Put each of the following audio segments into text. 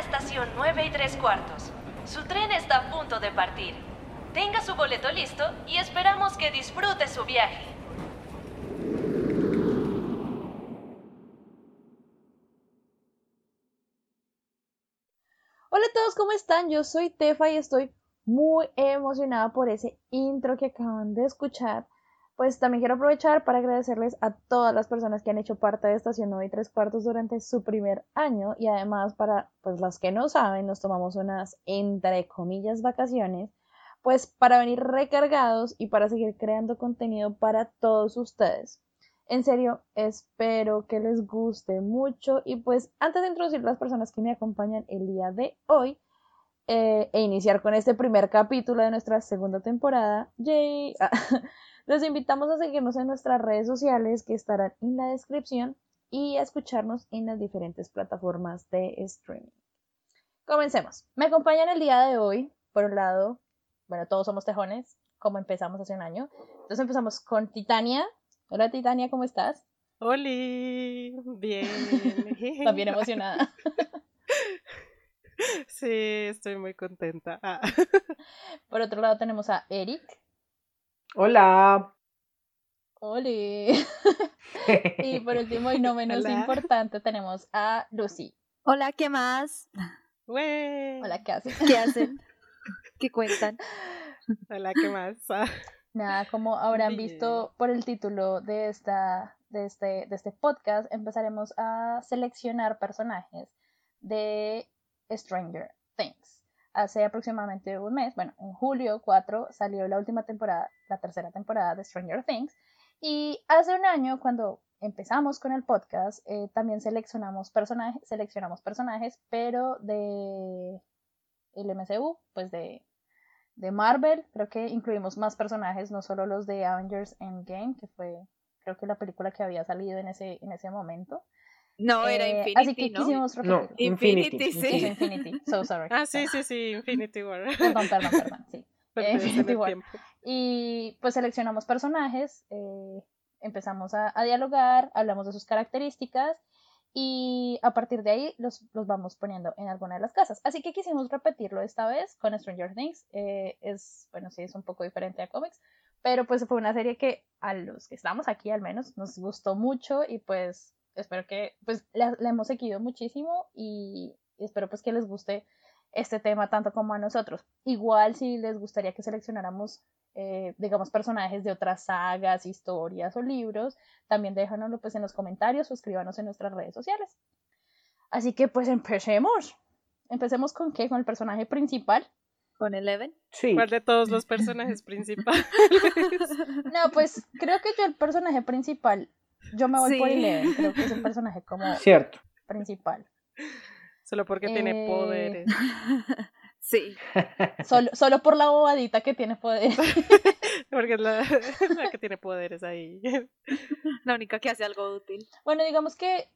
estación 9 y 3 cuartos. Su tren está a punto de partir. Tenga su boleto listo y esperamos que disfrute su viaje. Hola a todos, ¿cómo están? Yo soy Tefa y estoy muy emocionada por ese intro que acaban de escuchar. Pues también quiero aprovechar para agradecerles a todas las personas que han hecho parte de Estación 9 y 3 cuartos durante su primer año y además para pues las que no saben, nos tomamos unas entre comillas vacaciones, pues para venir recargados y para seguir creando contenido para todos ustedes. En serio, espero que les guste mucho y pues antes de introducir las personas que me acompañan el día de hoy, eh, e iniciar con este primer capítulo de nuestra segunda temporada, yay, los invitamos a seguirnos en nuestras redes sociales que estarán en la descripción y a escucharnos en las diferentes plataformas de streaming. Comencemos. Me acompañan el día de hoy, por un lado, bueno, todos somos tejones, como empezamos hace un año. Entonces empezamos con Titania. Hola Titania, ¿cómo estás? Hola, bien. También emocionada. Sí, estoy muy contenta. Ah. Por otro lado tenemos a Eric. Hola. Hola. y por último y no menos Hola. importante tenemos a Lucy. Hola, ¿qué más? Hola, ¿qué haces? ¿Qué hacen? ¿Qué cuentan? Hola, ¿qué más? Ah, Nada, como habrán Bien. visto por el título de, esta, de, este, de este podcast, empezaremos a seleccionar personajes de Stranger Things. Hace aproximadamente un mes, bueno, en julio 4 salió la última temporada, la tercera temporada de Stranger Things. Y hace un año, cuando empezamos con el podcast, eh, también seleccionamos personajes, seleccionamos personajes, pero de el MCU, pues de, de Marvel. Creo que incluimos más personajes, no solo los de Avengers Endgame, que fue creo que la película que había salido en ese, en ese momento. No, era Eh, Infinity, Así que ¿no? quisimos No, repetirlo. Infinity. Infinity, sí. Infinity. So sorry. Ah, sí, sí, sí, Infinity War. Perdón, perdón, perdón. Sí. En Infinity War. Y pues seleccionamos personajes, eh, empezamos a, a dialogar, hablamos de sus características y a partir de ahí los, los vamos poniendo en alguna de las casas. Así que quisimos repetirlo esta vez con Stranger Things. Eh, es, bueno, sí, es un poco diferente a cómics, pero pues fue una serie que a los que estamos aquí al menos nos gustó mucho y pues espero que, pues la, la hemos seguido muchísimo y espero pues que les guste este tema tanto como a nosotros. Igual si les gustaría que seleccionáramos, eh, digamos, personajes de otras sagas, historias o libros, también déjanoslo pues en los comentarios o escríbanos en nuestras redes sociales. Así que pues empecemos. Empecemos con qué? Con el personaje principal. ¿Con Eleven? Sí. ¿Cuál de todos los personajes principales? No, pues creo que yo el personaje principal, yo me voy por. Eleven, creo que es el personaje como Cierto. principal. Solo porque Eh, tiene poderes. Sí. Solo, solo por la bobadita que tiene poder. Porque es la, la que tiene poderes ahí. La única que hace algo útil. Bueno, digamos que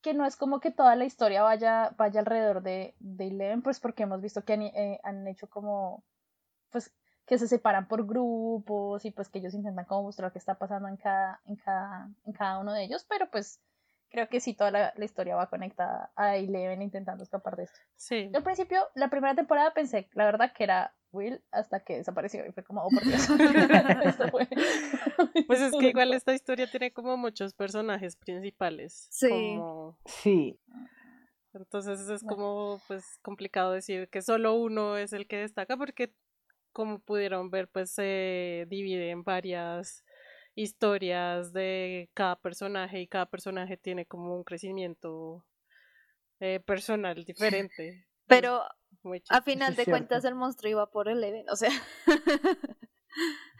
que no es como que toda la historia vaya, vaya alrededor de, de Eleven, pues porque hemos visto que han, eh, han hecho como, pues, que se separan por grupos y pues que ellos intentan como mostrar qué está pasando en cada, en cada, en cada uno de ellos, pero pues creo que sí toda la, la historia va conectada a Eleven intentando escapar de esto. Sí. Yo al principio, la primera temporada pensé, la verdad, que era Will hasta que desapareció y fue como, oh por Dios. Esto fue- Pues es que igual esta historia tiene como muchos personajes principales. Sí. Como- Sí. Entonces es como pues complicado decir que solo uno es el que destaca porque como pudieron ver pues se divide en varias historias de cada personaje y cada personaje tiene como un crecimiento eh, personal diferente. Pero a final de cuentas el monstruo iba por Eleven, o sea.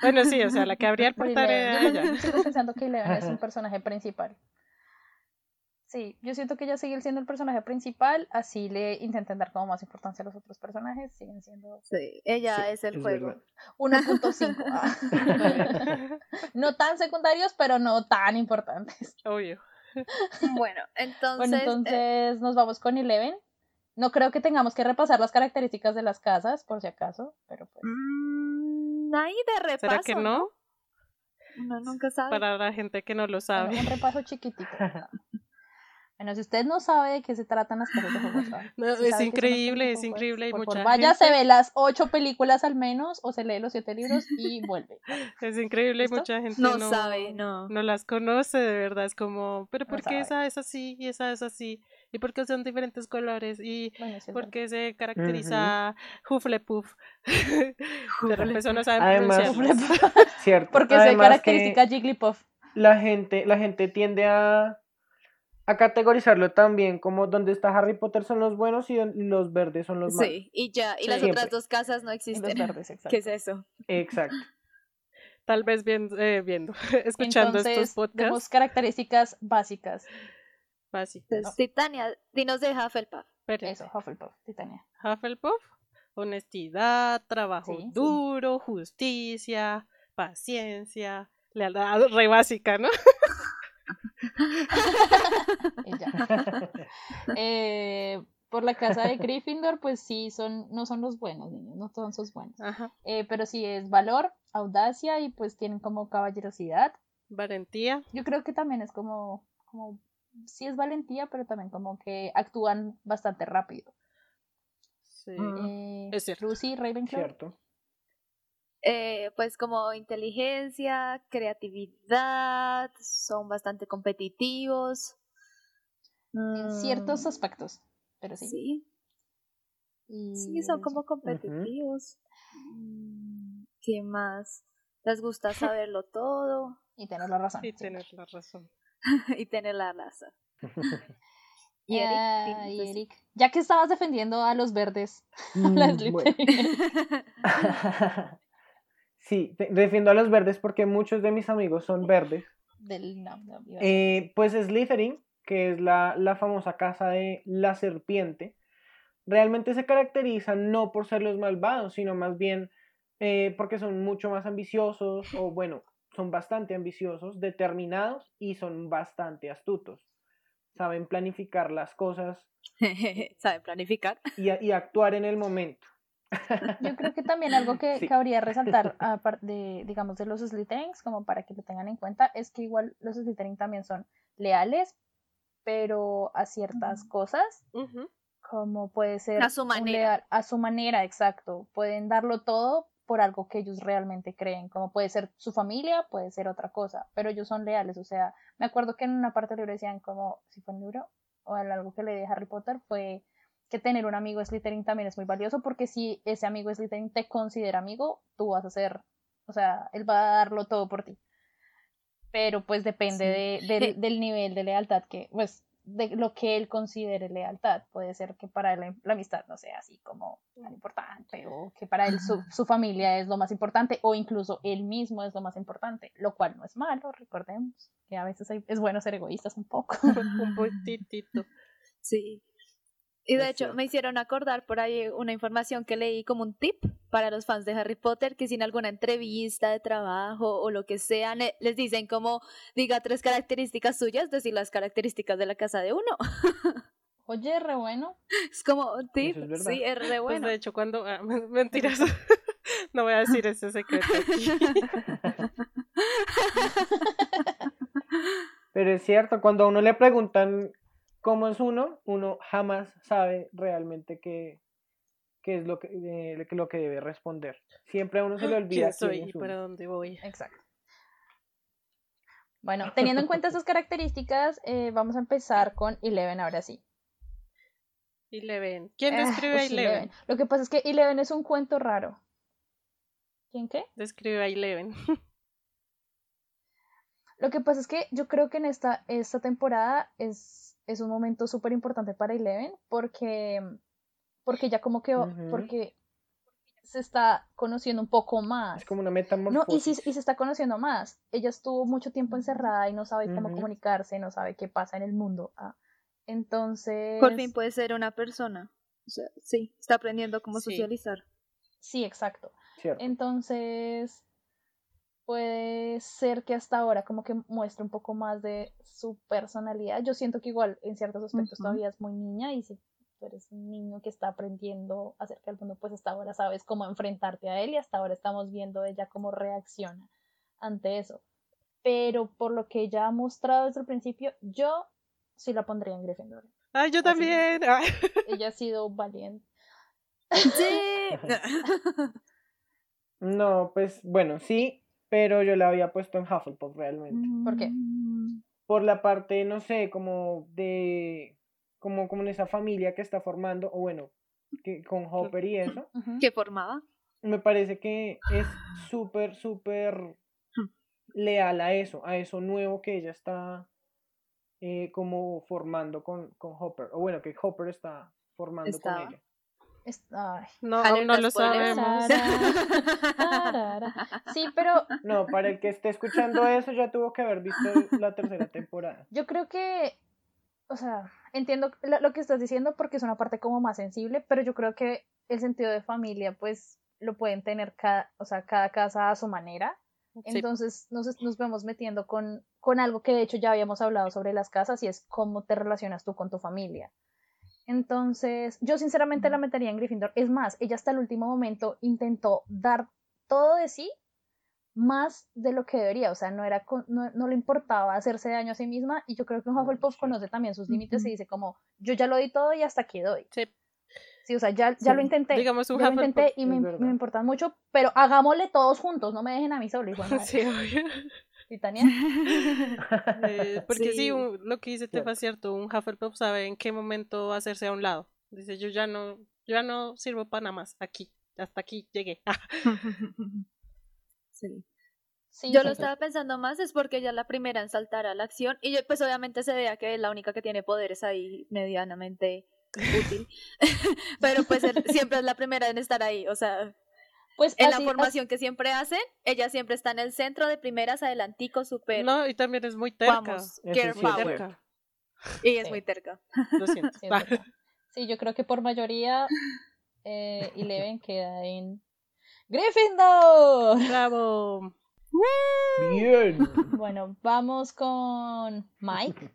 Bueno, sí, o sea, la que habría el Por portar Eleven. era Yo ella. también sigo pensando que Eleven es un personaje principal. Sí, yo siento que ella sigue siendo el personaje principal, así le intentan dar como más importancia a los otros personajes, siguen siendo Sí, ella Sí, es el es juego. verdad. 1.5. ah. no tan secundarios, pero no tan importantes. Obvio. Bueno, entonces. Bueno, eh, entonces nos vamos con Eleven. No creo que tengamos que repasar las características de las casas, por si acaso, pero pues... mm, ahí de repaso. ¿Será que no? Uno nunca sabe. Para la gente que no lo bueno, sabe. un repaso chiquitito. Bueno, si usted no sabe de qué se tratan las cosas de Hogwarts, ¿sabe? No, Si es increíble, es Hogwarts, increíble, hay por mucha favor, vaya, se ve las ocho películas al menos, o se lee los siete libros y vuelve. Es increíble, y ¿Listo? mucha gente No, no, sabe, no. no las conoce, de verdad, es como, pero No ¿por sabe. qué esa es así y esa es así? ¿Y por qué son diferentes colores? ¿Y Bueno, sí por qué se caracteriza Hufflepuff? De repente no saben Además- pronunciarlas. Cierto. Porque se Además caracteriza Jigglypuff. la gente, la gente tiende a, a categorizarlo también como donde está Harry Potter son los buenos y los verdes son los malos. Sí, y ya, y Sí. las Siempre. otras dos casas no Y los existen. verdes, exacto. ¿Qué es eso? Exacto. Tal vez viendo, eh, viendo escuchando Entonces, estos podcasts. demos características básicas. Entonces, Titania, dinos de Hufflepuff. Pero Eso, Hufflepuff, Titania. Hufflepuff, honestidad, trabajo Sí, sí. duro, justicia, paciencia, lealtad, re básica, ¿no? Eh, por la casa de Gryffindor, pues sí, son, no son los buenos niños, no son buenos. Ajá. Eh, pero sí es valor, audacia y pues tienen como caballerosidad. Valentía, Yo creo que también es como, como, sí es valentía, pero también como que actúan bastante rápido. sí. Mm. Eh, Es cierto. Lucy Ravenclaw. Cierto. Eh, pues como inteligencia, creatividad, son bastante competitivos. En Mm, ciertos aspectos, pero sí. Sí, Y sí, son como competitivos. Mm, ¿Qué más? Les gusta saberlo todo Y tener la razón. y sí. tener la razón. y tener la razón. Y Eric, Ah, y de- Eric, ya que estabas defendiendo a los verdes, a las Mm, bueno. Sí, defiendo a los verdes porque muchos de mis amigos son verdes. del no, no, iba a- Eh, pues Slytherin, que es la, la famosa casa de la serpiente, realmente se caracteriza no por ser los malvados, sino más bien eh, porque son mucho más ambiciosos, o bueno, son bastante ambiciosos, determinados y son bastante astutos. Saben planificar las cosas Saben planificar. y, y actuar en el momento. Yo creo que también algo que Sí. cabría resaltar, aparte de, digamos, de los Slytherins, como para que lo tengan en cuenta, es que igual los Slytherin también son leales, pero a ciertas cosas, Ujú. como puede ser A su manera. leal- a su manera, exacto. Pueden darlo todo por algo que ellos realmente creen, como puede ser su familia, puede ser otra cosa, pero ellos son leales, o sea, me acuerdo que en una parte del libro decían como, si fue un libro, o algo que leí de Harry Potter, fue que tener un amigo Slytherin también es muy valioso, porque si ese amigo Slytherin te considera amigo, tú vas a ser, o sea, él va a darlo todo por ti. Pero pues depende de- del, del nivel de lealtad que, pues, de lo que él considere lealtad. Puede ser que para él la, la amistad no sea así como tan importante, o que para él su, su familia es lo más importante, o incluso él mismo es lo más importante, lo cual no es malo, recordemos que a veces hay- es bueno ser egoístas un poco. Un poquitito. Sí. Y de hecho, me hicieron acordar por ahí una información que leí como un tip para los fans de Harry Potter, que si en alguna entrevista de trabajo o lo que sea, les dicen como diga tres características suyas, decir las características de la casa de uno. Oye, re bueno. Es como un tip, es sí, es re Pues bueno. de hecho, cuando. ah, mentiras. no voy a decir ese secreto aquí. Pero es cierto, cuando a uno le preguntan cómo es uno, uno jamás sabe realmente qué, qué es lo que, eh, lo que debe responder. Siempre a uno se le olvida ¿Quién soy quién y es uno. para dónde voy? Exacto. Bueno, teniendo en cuenta esas características, eh, vamos a empezar con Eleven ahora sí. Eleven. ¿Quién Ah, describe a ush, Eleven? Lo que pasa es que Eleven es un cuento raro. ¿Quién qué? Describe a Eleven. Lo que pasa es que yo creo que en esta, esta temporada es, es un momento súper importante para Eleven porque, porque ya como que porque se está conociendo un poco más. Es como una No, metamorfosis. y, sí- y se está conociendo más. Ella estuvo mucho tiempo encerrada y no sabe cómo comunicarse, no sabe qué pasa en el mundo. ah. Entonces, Por fin puede ser una persona. O sea, sí, está aprendiendo cómo Sí. socializar. sí, exacto. ¿cierto? Entonces, puede ser que hasta ahora como que muestre un poco más de su personalidad. Yo siento que igual en ciertos aspectos todavía es muy niña y si tú eres un niño que está aprendiendo acerca del mundo, pues hasta ahora sabes cómo enfrentarte a él y hasta ahora estamos viendo ella cómo reacciona ante eso. Pero por lo que ella ha mostrado desde el principio, yo sí la pondría en Gryffindor. Ay, yo Así. también. Ah. Ella ha sido valiente. Sí. No, pues bueno, sí, pero yo la había puesto en Hufflepuff realmente. ¿Por qué? Por la parte, no sé, como de, como, como en esa familia que está formando, o bueno, que con Hopper y eso. ¿Qué formaba? me parece que es súper, súper leal a eso, a eso nuevo que ella está eh, como formando con, con Hopper, o bueno, que Hopper está formando Estaba. con ella. Es- ay. No, aún no lo sabemos. Sí, pero No, para el que esté escuchando eso ya tuvo que haber visto la tercera temporada. yo creo que, o sea, entiendo lo, lo que estás diciendo porque es una parte como más sensible, pero yo creo que el sentido de familia, pues, lo pueden tener cada, o sea, cada casa a su manera. Sí. Entonces nos, nos vemos metiendo con, con algo que de hecho ya habíamos hablado sobre las casas y es cómo te relacionas tú con tu familia. Entonces, yo sinceramente la metería en Gryffindor. Es más, ella hasta el último momento intentó dar todo de sí más de lo que debería. O sea, no, era con- no, no le importaba hacerse daño a sí misma. Y yo creo que un Hufflepuff sí. conoce también sus límites y dice como, yo ya lo di todo y hasta aquí doy. Sí. Sí, o sea, ya, ya Sí. lo intenté. Digamos un ya lo intenté y me, me importan mucho, pero hagámosle todos juntos, no me dejen a mí solo. Sí, obvio. Titania. Eh, porque sí, Sí. un- lo que dice Tefa es cierto, un Hufflepuff sabe en qué momento hacerse a un lado. Dice, yo ya no, yo ya no sirvo para nada más, aquí, hasta aquí llegué. Sí. Sí, Yo sí, lo sí. estaba pensando más, es porque ella es la primera en saltar a la acción y yo, pues obviamente se vea que es la única que tiene poderes ahí medianamente útil, pero pues él- siempre es la primera en estar ahí, o sea, Pues en así- la formación que siempre hacen, ella siempre está en el centro de primeras, adelantico, súper, No, y también es muy terca. vamos, Eso girl sí es Muy power, terca. y es Sí. muy terca. Lo siento. Sí. Sí, yo creo que por mayoría eh, Eleven queda en Gryffindor. Bravo. Bien. Bueno, vamos con Mike.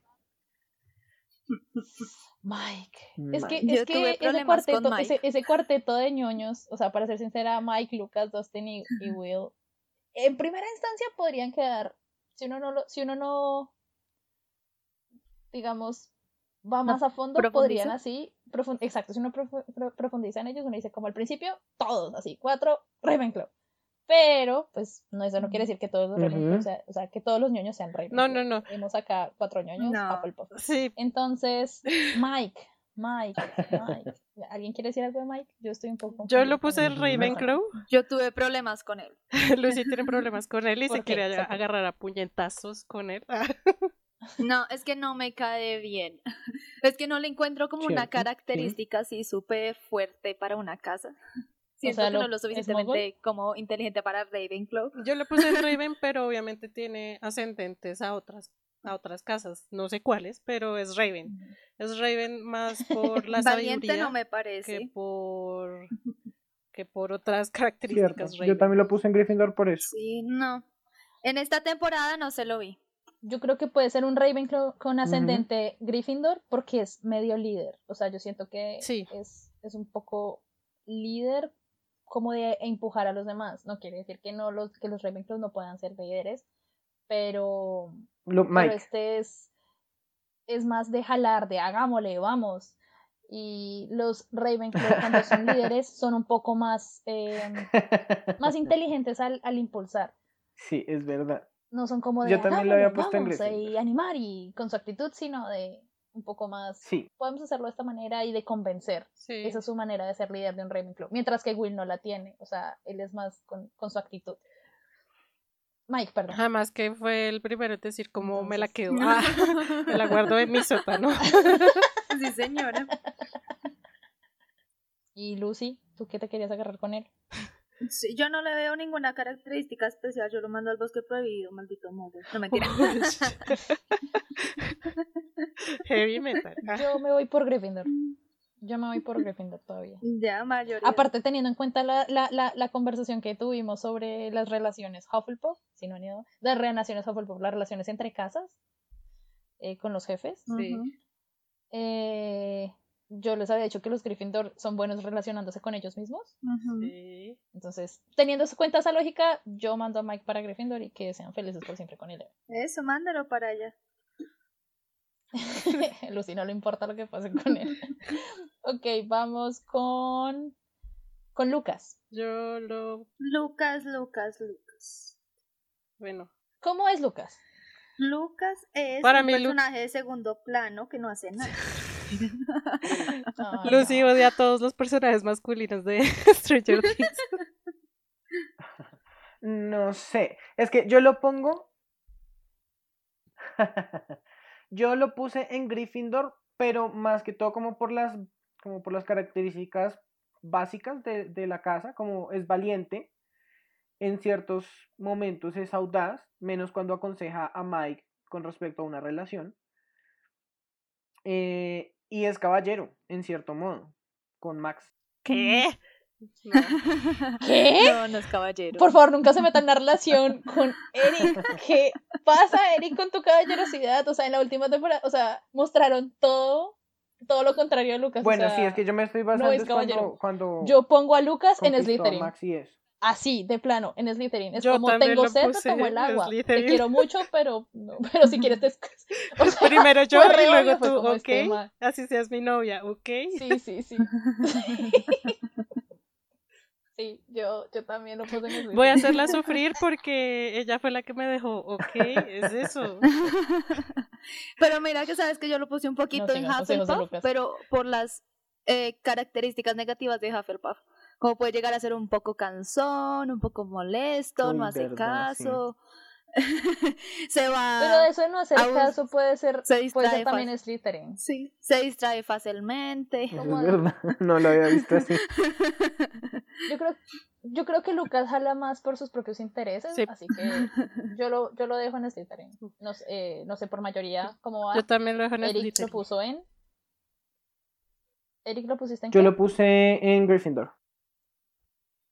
Mike. Es que, Mike. es que ese, cuarteto, Mike. ese, ese cuarteto de ñoños, o sea, para ser sincera, Mike, Lucas, Dustin y, y Will, en primera instancia podrían quedar, si uno no, lo, si uno no, digamos, va más a fondo, podrían así, profun- exacto, si uno profu- pro- profundiza en ellos, uno dice como al principio, todos así, cuatro, Ravenclaw. Pero, pues, no, eso no quiere decir que todos los Ravenclaw Ujú. sea- o sea, que todos los ñoños sean No, Ravenclaw. no, no. Tenemos acá cuatro ñoños, No. Hufflepuff. Sí, Entonces, Mike, Mike, Mike. ¿Alguien quiere decir algo de Mike? Yo estoy un poco. yo lo puse el- en Ravenclaw. Yo tuve problemas con él. Lucy tiene problemas con él y ¿Por se qué? quiere Exacto. agarrar a puñetazos con él. No, es que no me cae bien. Es que no le encuentro como una sí. característica así súper fuerte para una casa. Siento sea, que no lo- lo ¿es suficientemente como inteligente para Ravenclaw. Yo le puse en Raven, pero obviamente tiene ascendentes a otras a otras casas, no sé cuáles, pero es Raven. Es Raven más por la Valiente sabiduría no me que parece. por que por otras Cierto. características Yo también lo puse en Gryffindor por eso. Sí, no. En esta temporada no se lo vi. Yo creo que puede ser un Ravenclaw con ascendente Gryffindor porque es medio líder. O sea, yo siento que Sí. es, es un poco líder como de empujar a los demás. No quiere decir que no los que los Ravenclaw no puedan ser líderes, pero Lo- pero este es, es más de jalar, de hagámosle, vamos. Y los Ravenclaw cuando son líderes son un poco más, eh, más inteligentes al, al impulsar. sí, es verdad. No son como de Yo también lo había puesto en y animar y con su actitud, sino de un poco más, Sí, podemos hacerlo de esta manera y de convencer. Sí. Esa es su manera de ser líder de un Ravenclaw. Mientras que Will no la tiene, o sea, él es más con, con su actitud. Mike, perdón. Jamás que fue el primero en decir cómo me la quedo. Ah, me la guardo en mi sótano. Sí, señora. Y Lucy, ¿tú qué te querías agarrar con él? Sí, yo no le veo ninguna característica especial. Yo lo mando al bosque prohibido, maldito modo. No mentira. Heavy metal. Yo me voy por Gryffindor. Yo me voy por Gryffindor todavía. ya, mayoría. Aparte, teniendo en cuenta la, la, la, la conversación que tuvimos sobre las relaciones Hufflepuff, si no han ido, las relaciones Hufflepuff, las relaciones entre casas eh, con los jefes, Sí. Eh, yo les había dicho que los Gryffindor son buenos relacionándose con ellos mismos. Sí. Entonces, teniendo en cuenta esa lógica, yo mando a Mike para Gryffindor y que sean felices por siempre con él. Eso, mándalo para allá. Lucy no le importa lo que pase con él. ok, vamos con. con Lucas. Yo lo. Lucas, Lucas, Lucas. Bueno. ¿Cómo es Lucas? Lucas es Para un mí, Lu- personaje de segundo plano que no hace nada. Lucy no. odia a todos los personajes masculinos de Stranger Things. No sé. Es que yo lo pongo. yo lo puse en Gryffindor, pero más que todo como por las, como por las características básicas de, de la casa, como es valiente, en ciertos momentos es audaz, menos cuando aconseja a Mike con respecto a una relación. eh, y es caballero, en cierto modo, con Max. ¿Qué? ¿Qué? No, no es caballero. Por favor, nunca se metan en una relación con Eric. ¿Qué pasa, Eric, con tu caballerosidad? O sea, en la última temporada, o sea, mostraron todo, todo lo contrario a Lucas. o Bueno, sí, sea, es que yo me estoy basando es es cuando, caballero. cuando Yo pongo a Lucas en Slytherin. Max y eso. Así, de plano, en Slytherin. Es Yo como tengo sed, te tomo el agua. Te Slytherin. quiero mucho, pero no, pero si quieres te... O sea, Primero yo y luego obvio, tú, como ok. este ma- Así seas mi novia, ok. Sí, sí, sí. Sí, yo, yo también lo puse en Slytherin. Voy a hacerla sufrir porque ella fue la que me dejó, ok. Es eso. Pero mira que sabes que yo lo puse un poquito No en Hufflepuff, pero por las eh, características negativas de Hufflepuff. Como puede llegar a ser un poco cansón, un poco molesto, Uy, no hace verdad, sí. caso. se va. Pero de eso de no hacer aún caso puede ser, se puede distrae ser también. Slytherin. Sí, se distrae fácilmente. Eso ¿Cómo es verdad. No lo había visto así. Yo creo, yo creo que Lucas jala más por sus propios intereses, Sí. así que yo lo, yo lo dejo en Slytherin. No, sé, eh, no sé por mayoría cómo va. Yo también lo dejo en Eric lo puso en. Eric lo pusiste en Yo qué? lo puse en Gryffindor.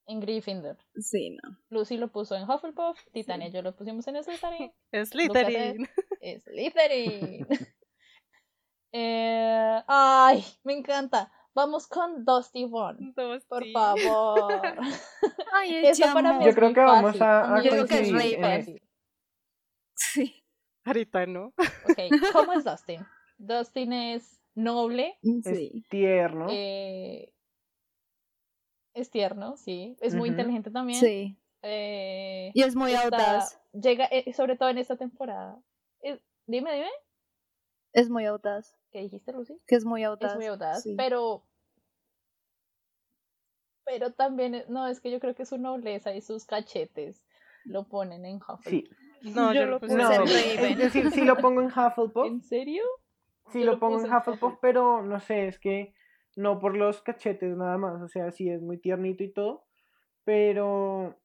En Gryffindor. Sí, no. Lucy lo puso en Hufflepuff. Titania y yo lo pusimos en Slytherin. Slytherin. Slytherin. eh, ay, me encanta. Vamos con Dusty One. Dos, Por sí. favor. Ay, eche para mí. Yo es creo que vamos a- a yo creo que es muy fácil. Sí. Ahorita no. Ok, ¿cómo es Dustin? Dustin es noble, Sí. Es tierno. eh, es tierno, sí, es muy inteligente también. Sí. eh, Y es muy está- audaz. Llega, eh, sobre todo en esta temporada. Eh, dime, dime, Es muy audaz. ¿qué dijiste, Lucy? Que es muy audaz. Es muy audaz, sí. pero. Pero también, es- no, es que yo creo que su nobleza y sus cachetes lo ponen en Hufflepuff. Sí. No, Yo yo, lo puse No, en en Slytherin. es decir, sí lo pongo en Hufflepuff. ¿En serio? Sí yo lo lo pongo en Hufflepuff. pero no sé, es que no por los cachetes nada más. O sea, sí es muy tiernito y todo. Pero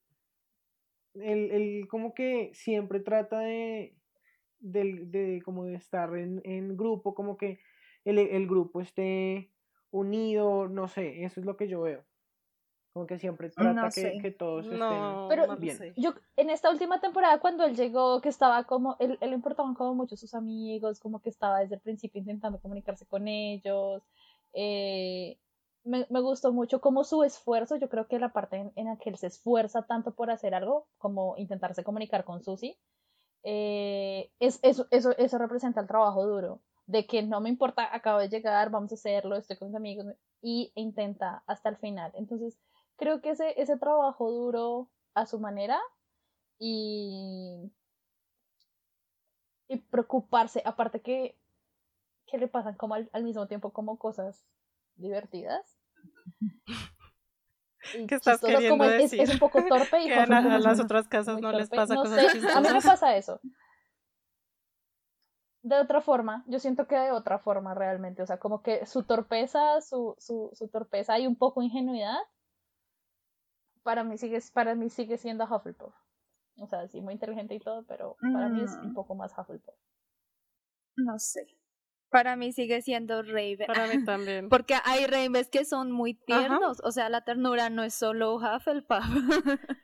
él, él como que siempre trata de, del- de, como de estar en, en grupo, como que el, el grupo esté unido, no sé, eso es lo que yo veo. Como que siempre trata No que, sé. que todos No, Pero- no lo bien. sé. Yo, en esta última temporada, cuando él llegó, que estaba como, él, él le importaban como mucho sus amigos, como que estaba desde el principio intentando comunicarse con ellos. Eh, me, me gustó mucho como su esfuerzo, yo creo que la parte en, la que él se esfuerza tanto por hacer algo, como intentarse comunicar con Susie, eh, es, eso, eso, eso representa el trabajo duro, de que no me importa, acabo de llegar, vamos a hacerlo, estoy con mis amigos, y intenta hasta el final. Entonces, creo que ese, ese trabajo duro a su manera y preocuparse, aparte que, que le pasan como al, al mismo tiempo como cosas divertidas. y ¿Qué estás chistosas, como queriendo es, es decir? un poco torpe y Que a, a las otras casas no les torpe. pasa No cosas sé, a mí me pasa eso. De otra forma, yo siento que de otra forma realmente, o sea, como que su torpeza, su, su, su torpeza y un poco ingenuidad, para mí sigue, para mí sigue siendo Hufflepuff. O sea, sí, muy inteligente y todo, pero para mí es un Mm. poco más Hufflepuff. No sé. Para mí sigue siendo Raven. Para mí también. Porque hay Ravens que son muy Ajá. tiernos. O sea, la ternura no es solo Hufflepuff.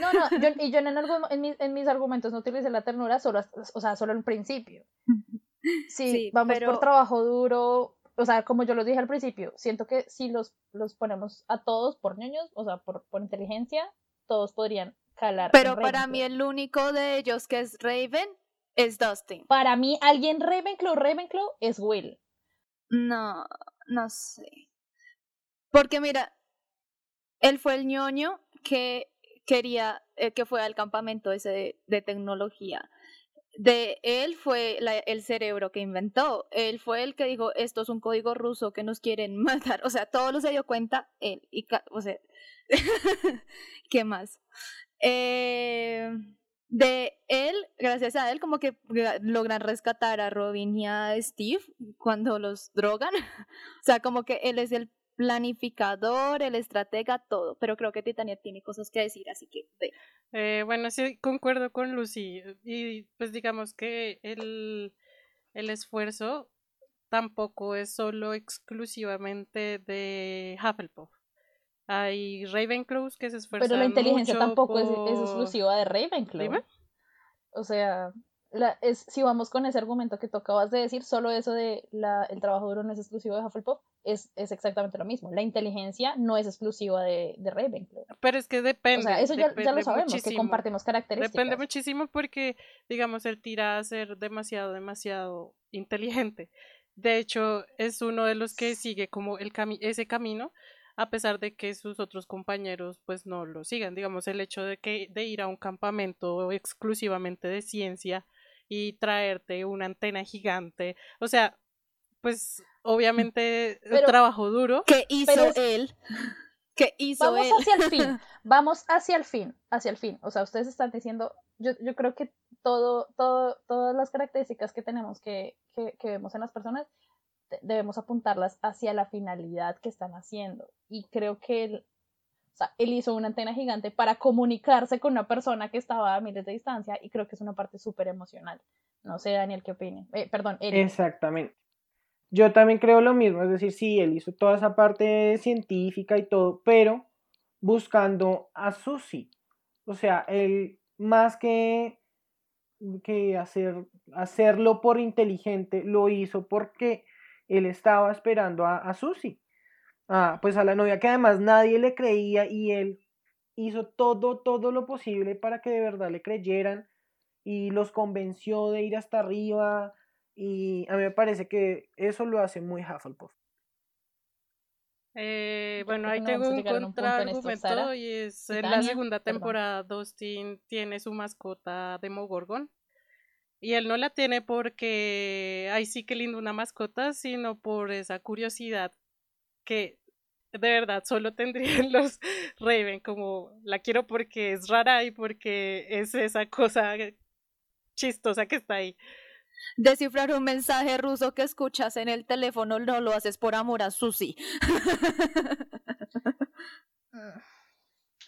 No, no, yo, y yo en, algún, en, mis, en mis argumentos no utilicé la ternura, solo, o sea, solo en principio. Sí, Sí, vamos pero- por trabajo duro, o sea, como yo lo dije al principio, siento que si los, los ponemos a todos por ñoños, o sea, por, por inteligencia, todos podrían calar. Pero para mí el único de ellos que es Raven es Dustin. Para mí, alguien Ravenclaw, Ravenclaw es Will. No, no sé. Porque mira, él fue el ñoño que quería, eh, que fue al campamento ese de, de tecnología. De él fue la- el cerebro que inventó. Él fue el que dijo, esto es un código ruso que nos quieren matar. O sea, todo lo se dio cuenta él. Y, o sea, ¿qué más? Eh, de gracias a él, como que gra- logran rescatar a Robin y a Steve cuando los drogan. O sea, como que él es el planificador, el estratega, todo. Pero creo que Titania tiene cosas que decir, así que ve. Eh, bueno, sí, concuerdo con Lucy. Y pues digamos que el, el esfuerzo tampoco es solo exclusivamente de Hufflepuff. Hay Ravenclaws que se esfuerzan Pero la inteligencia mucho tampoco es, exclusiva de Ravenclaw. Dime. O sea, la, es, si vamos con ese argumento que tú acabas de decir, solo eso de la, el trabajo duro no es exclusivo de Hufflepuff, es, es exactamente lo mismo. La inteligencia no es exclusiva de, de Ravenclaw. Pero es que depende. O sea, eso ya, ya lo sabemos, que muchísimo. compartimos características. Depende muchísimo porque, digamos, él tira a ser demasiado, demasiado inteligente. De hecho, es uno de los que sigue como el cami ese camino, a pesar de que sus otros compañeros pues no lo sigan. Digamos, el hecho de que de ir a un campamento exclusivamente de ciencia y traerte una antena gigante. O sea, pues obviamente Pero- trabajo duro. ¿Qué hizo Pero es- él? ¿Qué hizo Vamos él? hacia el fin, vamos hacia el fin, hacia el fin. O sea, ustedes están diciendo, yo, yo creo que todo, todo, todas las características que tenemos que, que, que vemos en las personas, debemos apuntarlas hacia la finalidad que están haciendo. Y creo que él, hizo una antena gigante para comunicarse con una persona que estaba a miles de distancia y creo que es una parte súper emocional. No sé, Daniel, ¿qué opine? Eh, perdón, él. Exactamente. Yo también creo lo mismo, es decir, sí, él hizo toda esa parte científica y todo, pero buscando a Susie. O sea, él más que, que hacer, hacerlo por inteligente, lo hizo porque él estaba esperando a, a Susie. Ah, pues a la novia que además nadie le creía y él hizo todo, todo lo posible para que de verdad le creyeran y los convenció de ir hasta arriba y a mí me parece que eso lo hace muy Hufflepuff. Eh, bueno, ahí que no tengo a un a contraargumento y es en la segunda perdón. temporada Dustin tiene su mascota Demogorgon y él no la tiene porque ay sí que lindo una mascota, sino por esa curiosidad que de verdad solo tendrían los Raven como la quiero porque es rara y porque es esa cosa chistosa que está ahí. Descifrar un mensaje ruso que escuchas en el teléfono no lo haces por amor a Susi.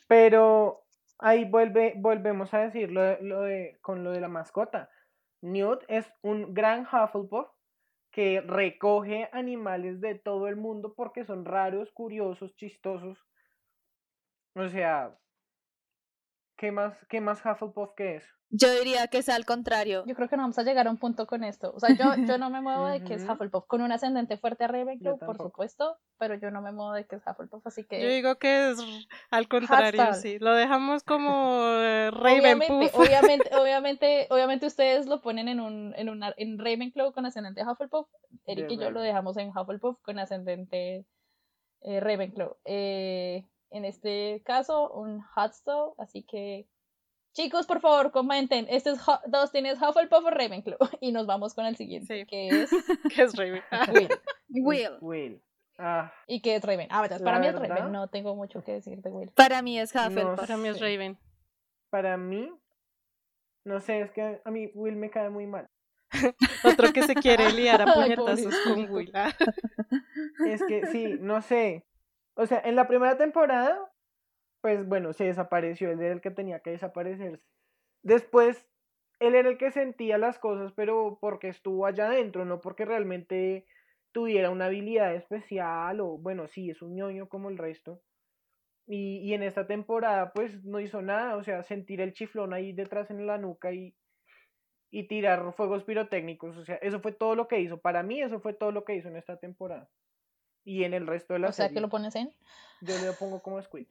Pero ahí vuelve, volvemos a decir lo de, lo de- con lo de la mascota. Newt es un gran Hufflepuff que recoge animales de todo el mundo porque son raros, curiosos, chistosos. O sea, ¿qué más, qué más Hufflepuff que eso? Yo diría que es al contrario. Yo creo que no vamos a llegar a un punto con esto. O sea, yo, yo no me muevo de que es. Hufflepuff. Con un ascendente fuerte a Ravenclaw, por supuesto, pero yo no me muevo de que es Hufflepuff, así que... Yo digo que es al contrario, Hashtag. sí. Lo dejamos como eh, Obviamente, Ravenpuff. obviamente, obviamente, obviamente ustedes lo ponen en un, en una, en Ravenclaw con ascendente Hufflepuff. Eric y yo lo dejamos en Hufflepuff con ascendente eh, Ravenclaw. Eh, en este caso, un Hotstow, así que chicos, por favor, comenten. Este es Hu- Dustin es Hufflepuff o Ravenclaw. Y nos vamos con el siguiente, Sí. que es que es Raven. Will. Will. Will. Ah, Y que es Raven. Ah, verdad, para mí es Raven, no tengo mucho que decir de Will. Para mí es No Hufflepuff. Para mí es. Raven. para mí, no sé, es que a mí Will me cae muy mal. Otro que se quiere liar a Ay, puñetazos con. Will. Ah, Es que sí, no sé. O sea, en la primera temporada, pues bueno, se desapareció, él era el que tenía que desaparecerse. Después, él era el que sentía las cosas, pero porque estuvo allá adentro, no porque realmente tuviera una habilidad especial o bueno, sí, es un ñoño como el resto. Y, y en esta temporada, pues no hizo nada, o sea, sentir el chiflón ahí detrás en la nuca y, y tirar fuegos pirotécnicos, o sea, eso fue todo lo que hizo. Para mí, eso fue todo lo que hizo en esta temporada. Y en el resto de la O sea, que serie. lo pones en. Yo le pongo como Squid.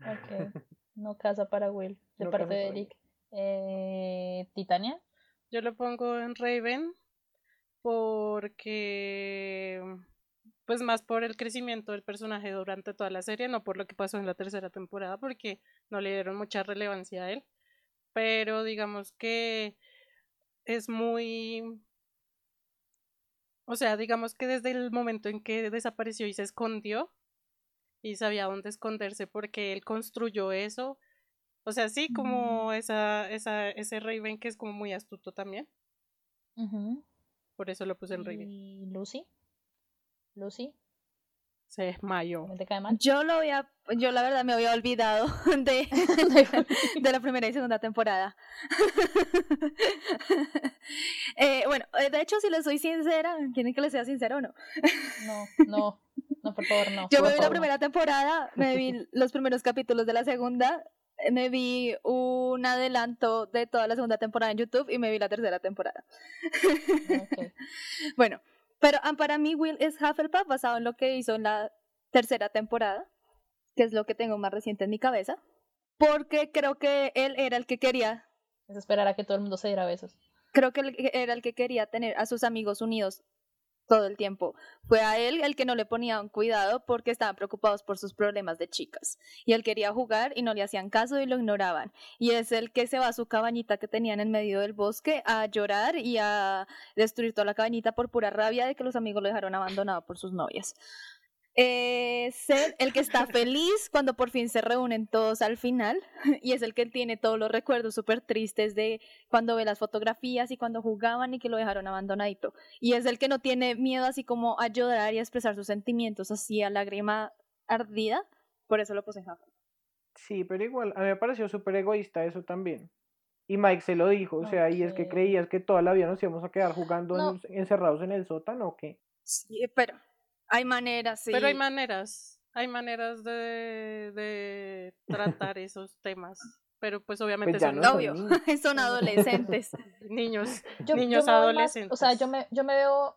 Ok. No casa para Will, de No parte de Eric. Eh, Titania. Yo lo pongo en Raven porque pues más por el crecimiento del personaje durante toda la serie, no por lo que pasó en la tercera temporada, porque no le dieron mucha relevancia a él. Pero digamos que es muy... O sea, digamos que desde el momento en que desapareció y se escondió, y sabía dónde esconderse porque él construyó eso. O sea, sí, como esa, esa, ese Raven que es como muy astuto también. Por eso lo puse en Raven. ¿Y Lucy? Lucy. Se desmayó. ¿Te cae mal? Yo lo había, yo la verdad me había olvidado de, de la primera y segunda temporada. eh, bueno, eh, de hecho, si les soy sincera, ¿quieren que les sea sincero o no? no, no, no, por favor, no. Yo por me vi la primera temporada, me vi los primeros capítulos de la segunda, me vi un adelanto de toda la segunda temporada en YouTube y me vi la tercera temporada. Ok. Bueno, pero ah, para mí Will es Hufflepuff basado en lo que hizo en la tercera temporada, que es lo que tengo más reciente en mi cabeza, porque creo que él era el que quería, Es esperar a que todo el mundo se diera besos. creo que él era el que quería tener a sus amigos unidos todo el tiempo. Fue a él el que no le ponían cuidado porque estaban preocupados por sus problemas de chicas. Y él quería jugar y no le hacían caso y lo ignoraban. Y es el que se va a su cabañita que tenían en medio del bosque a llorar y a destruir toda la cabañita por pura rabia de que los amigos lo dejaron abandonado por sus novias. Él el que está feliz cuando por fin se reúnen todos al final y es el que tiene todos los recuerdos súper tristes de cuando ve las fotografías y cuando jugaban y que lo dejaron abandonadito. Y es el que no tiene miedo así como a llorar y a expresar sus sentimientos así a lágrima ardida. Por eso lo puse en Hufflepuff. Sí, pero igual, a mí me pareció súper egoísta eso también. Y Mike se lo dijo, o sea, y es que creías que toda la vida nos íbamos a quedar jugando No. en- encerrados en el sótano o qué. Sí, pero hay maneras, sí. Pero hay maneras, hay maneras de, de tratar esos temas. Pero pues obviamente Pues son no son Obvio, son adolescentes. niños, Yo, niños yo más- adolescentes. o sea, yo me, yo me veo.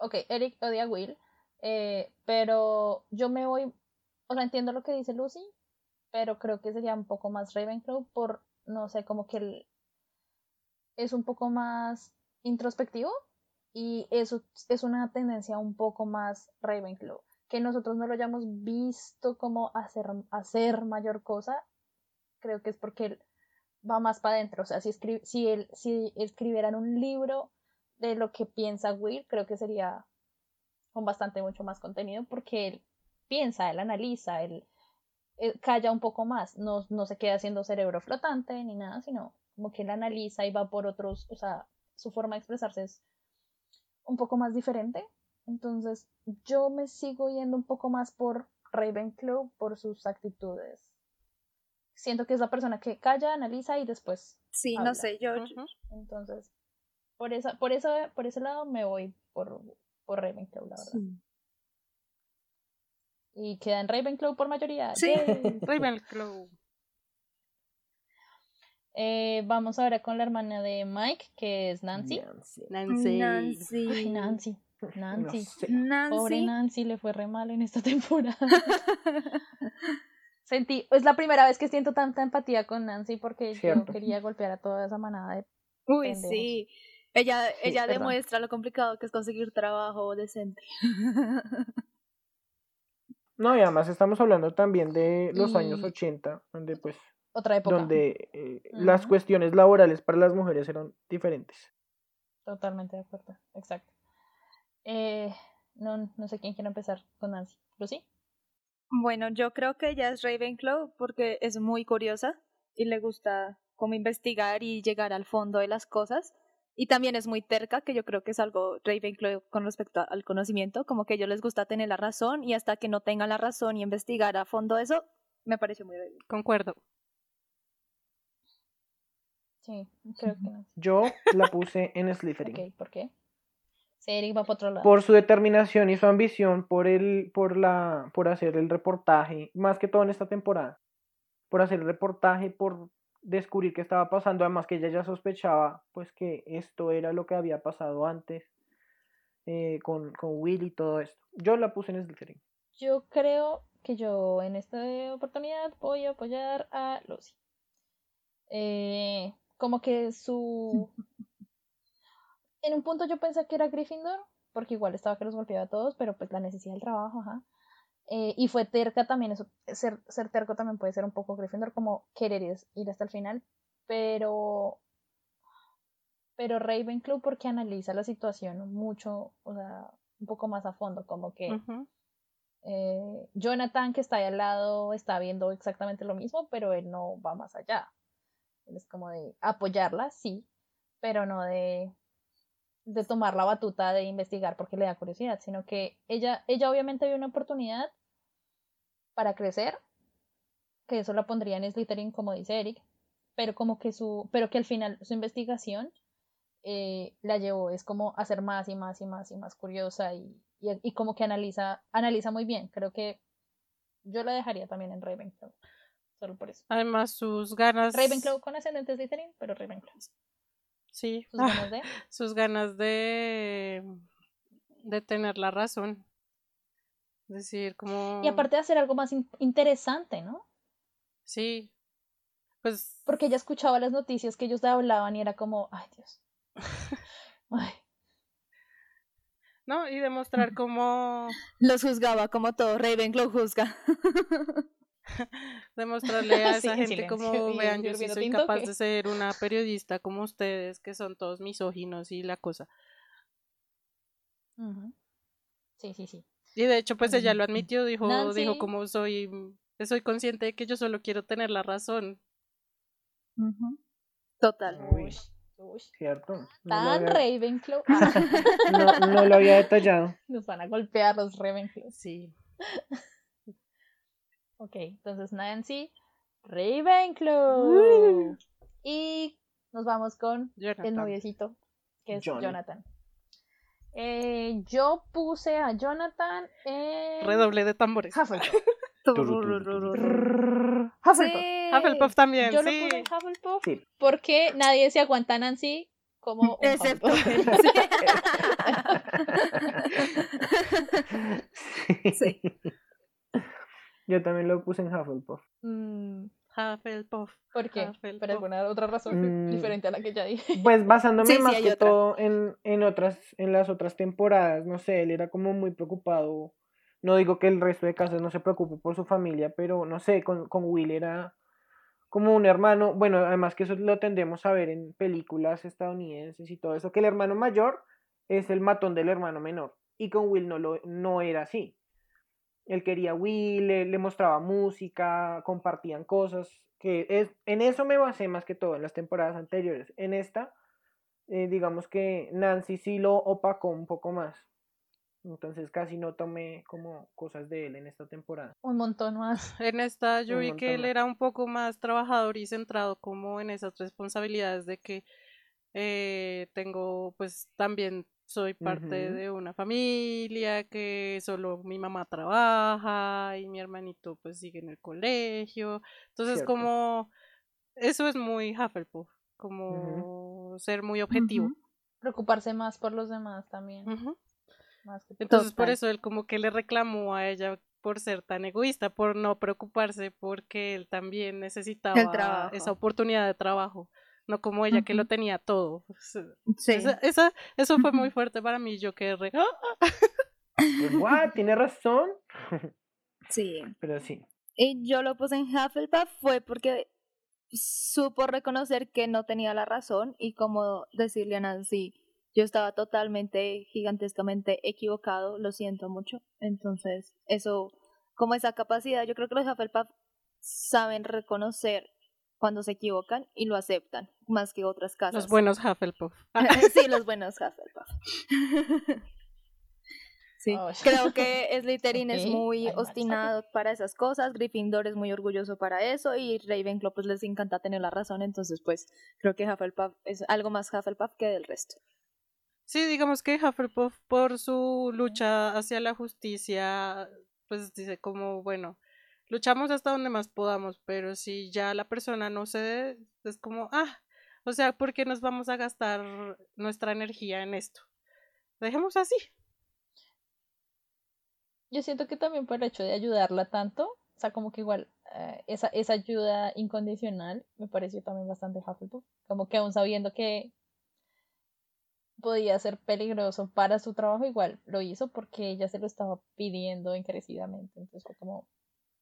Ok, Eric odia a Will. eh, pero yo me voy. O sea, entiendo lo que dice Lucy. Pero creo que sería un poco más Ravenclaw por. No sé, como que él es un poco más introspectivo. Y eso es una tendencia un poco más Ravenclaw. Que nosotros no lo hayamos visto como hacer, hacer mayor cosa. Creo que es porque él va más para adentro. O sea, si, si, él, si escribieran un libro de lo que piensa Will, creo que sería con bastante mucho más contenido porque él piensa, él analiza, él, él calla un poco más, no, no se queda haciendo cerebro flotante ni nada, sino como que él analiza y va por otros, o sea, su forma de expresarse es un poco más diferente. Entonces, yo me sigo yendo un poco más por Ravenclaw por sus actitudes. Siento que es la persona que calla, analiza y después Sí, Habla. no sé, yo, Ujú. entonces, por esa, por eso, por ese lado me voy por, por Ravenclaw, la verdad. Sí. Y queda en Ravenclaw por mayoría. Sí. Ravenclaw. Eh, vamos ahora con la hermana de Mike, que es Nancy. Nancy. Nancy. Nancy. Ay, Nancy. Nancy. No sé. Nancy. Pobre Nancy, le fue re mal en esta temporada. Sentí, es la primera vez que siento tanta empatía con Nancy porque Cierto. yo quería golpear a toda esa manada de Uy, pendejos. sí. Ella, ella perdón. demuestra lo complicado que es conseguir trabajo decente. No, y además estamos hablando también de los años Y- 80, donde pues, otra época. donde eh, las Ujú. cuestiones laborales para las mujeres eran diferentes. Totalmente de acuerdo, exacto. Eh, no, no sé quién quiere empezar con Nancy. ¿Lucy? Bueno, yo creo que ella es Ravenclaw porque es muy curiosa y le gusta como investigar y llegar al fondo de las cosas. Y también es muy terca, que yo creo que es algo Ravenclaw con respecto al conocimiento, como que a ellos les gusta tener la razón y hasta que no tengan la razón y investigar a fondo eso, me pareció muy Ravenclaw. Concuerdo. Sí, creo que no. Yo la puse en Slytherin. Ok, ¿por qué? Sí, va para otro lado. Por su determinación y su ambición por el, por la, por hacer el reportaje, más que todo en esta temporada, por hacer el reportaje, por descubrir qué estaba pasando, además que ella ya sospechaba pues que esto era lo que había pasado antes eh, con, con Will y todo esto. Yo la puse en Slytherin. Yo creo que yo en esta oportunidad voy a apoyar a Lucy. Eh, como que su... En un punto yo pensé que era Gryffindor, porque igual estaba que los golpeaba a todos, pero pues la necesidad del trabajo, ajá. Eh, y fue terca también, eso, ser, ser terco también puede ser un poco Gryffindor, como querer ir, hasta el final, pero pero Ravenclaw porque analiza la situación mucho, o sea, un poco más a fondo, como que eh, Jonathan que está ahí al lado está viendo exactamente lo mismo, pero él no va más allá. Es como de apoyarla, sí, pero no de, de tomar la batuta de investigar porque le da curiosidad, sino que ella, ella obviamente vio una oportunidad para crecer, que eso la pondría en Slytherin como dice Eric, pero como que su, pero que al final su investigación eh, la llevó es como a ser más y más y más y más curiosa y, y, y como que analiza, analiza muy bien. Creo que yo la dejaría también en Ravenclaw, solo por eso. Además, sus ganas. Ravenclaw con ascendentes Slytherin, pero Ravenclaw. Sí. Sus Ah, ganas de... sus ganas de. de tener la razón. Decir, como. Y aparte de hacer algo más in- interesante, ¿no? Sí. Pues. Porque ella escuchaba las noticias que ellos hablaban y era como, ay Dios. Ay, No, y demostrar cómo. Los juzgaba como todo Ravenclaw juzga. Demostrarle a esa en gente silencio, como, vean, yo sí soy capaz de ser una periodista como ustedes, que son todos misóginos y la cosa. Sí, sí, sí. Y de hecho, pues ella lo Mm, admitió, dijo, Nancy. dijo como soy, soy consciente de que yo solo quiero tener la razón. Total. Uy, Uy, cierto. No Tan había, Ravenclaw. Ah, no, no lo había detallado. nos van a golpear los Ravenclaw. Sí. Ok, entonces Nancy, Ravenclaw. Y nos vamos con el noviecito, que es Johnny. Jonathan. Eh, yo puse a Jonathan en Redoble de tambores. Hufflepuff. Hufflepuff. Sí. Hufflepuff también, Yo lo sí. puse en Hufflepuff Sí. porque nadie se aguanta a Nancy como un Excepto Hufflepuff. Sí. Yo también lo puse en Hufflepuff. Mm, Hufflepuff. ¿Por qué? Hufflepuff. ¿Por alguna otra razón Mm. diferente a la que ya dije? Pues basándome Sí, más que otra. todo en, en otras, en las otras temporadas, no sé, él era como muy preocupado. No digo que el resto de casas no se preocupe por su familia, pero no sé, con, con Will era como un hermano, bueno, además que eso lo tendemos a ver en películas estadounidenses y todo eso, que el hermano mayor es el matón del hermano menor. Y con Will no, lo, no era así. Él quería Will, le, le mostraba música, compartían cosas, que es, en eso me basé más que todo en las temporadas anteriores. En esta, eh, digamos que Nancy sí lo opacó un poco más. Entonces casi no tomé como cosas de él en esta temporada. Un montón más. En esta yo Un vi que él más. era un poco más trabajador y centrado como en esas responsabilidades de que eh, tengo, pues también soy parte de una familia, que solo mi mamá trabaja y mi hermanito pues sigue en el colegio. Entonces Cierto. como eso es muy Hufflepuff, como ser muy objetivo. Preocuparse más por los demás también. Más que Entonces por eso él como que le reclamó a ella por ser tan egoísta, por no preocuparse porque él también necesitaba esa oportunidad de trabajo, no como ella que lo tenía todo. Sí. Esa, esa- eso fue muy fuerte para mí, yo que re... ¡Ah! Pues, what? Tiene razón. Sí. Pero sí. Y yo lo puse en Hufflepuff fue porque supo reconocer que no tenía la razón y como decirle a Nancy, yo estaba totalmente, gigantescamente equivocado, lo siento mucho. Entonces, eso, como esa capacidad, yo creo que los Hufflepuff saben reconocer cuando se equivocan y lo aceptan, más que otras casas. Los buenos Hufflepuff. sí, los buenos Hufflepuff. Sí, Oh, creo que Slytherin es ok, muy más obstinado para esas cosas, Gryffindor es muy orgulloso para eso y Ravenclaw pues les encanta tener la razón, entonces pues creo que Hufflepuff es algo más Hufflepuff que del resto. Sí, digamos que Hufflepuff por su lucha hacia la justicia, pues dice como, bueno, luchamos hasta donde más podamos, pero si ya la persona no cede, es como, ah, o sea, ¿por qué nos vamos a gastar nuestra energía en esto? Dejemos así. Yo siento que también por el hecho de ayudarla tanto, o sea, como que igual eh, esa, esa ayuda incondicional me pareció también bastante Hufflepuff. Como que aún sabiendo que podía ser peligroso para su trabajo, igual lo hizo porque ella se lo estaba pidiendo encarecidamente. Entonces fue como,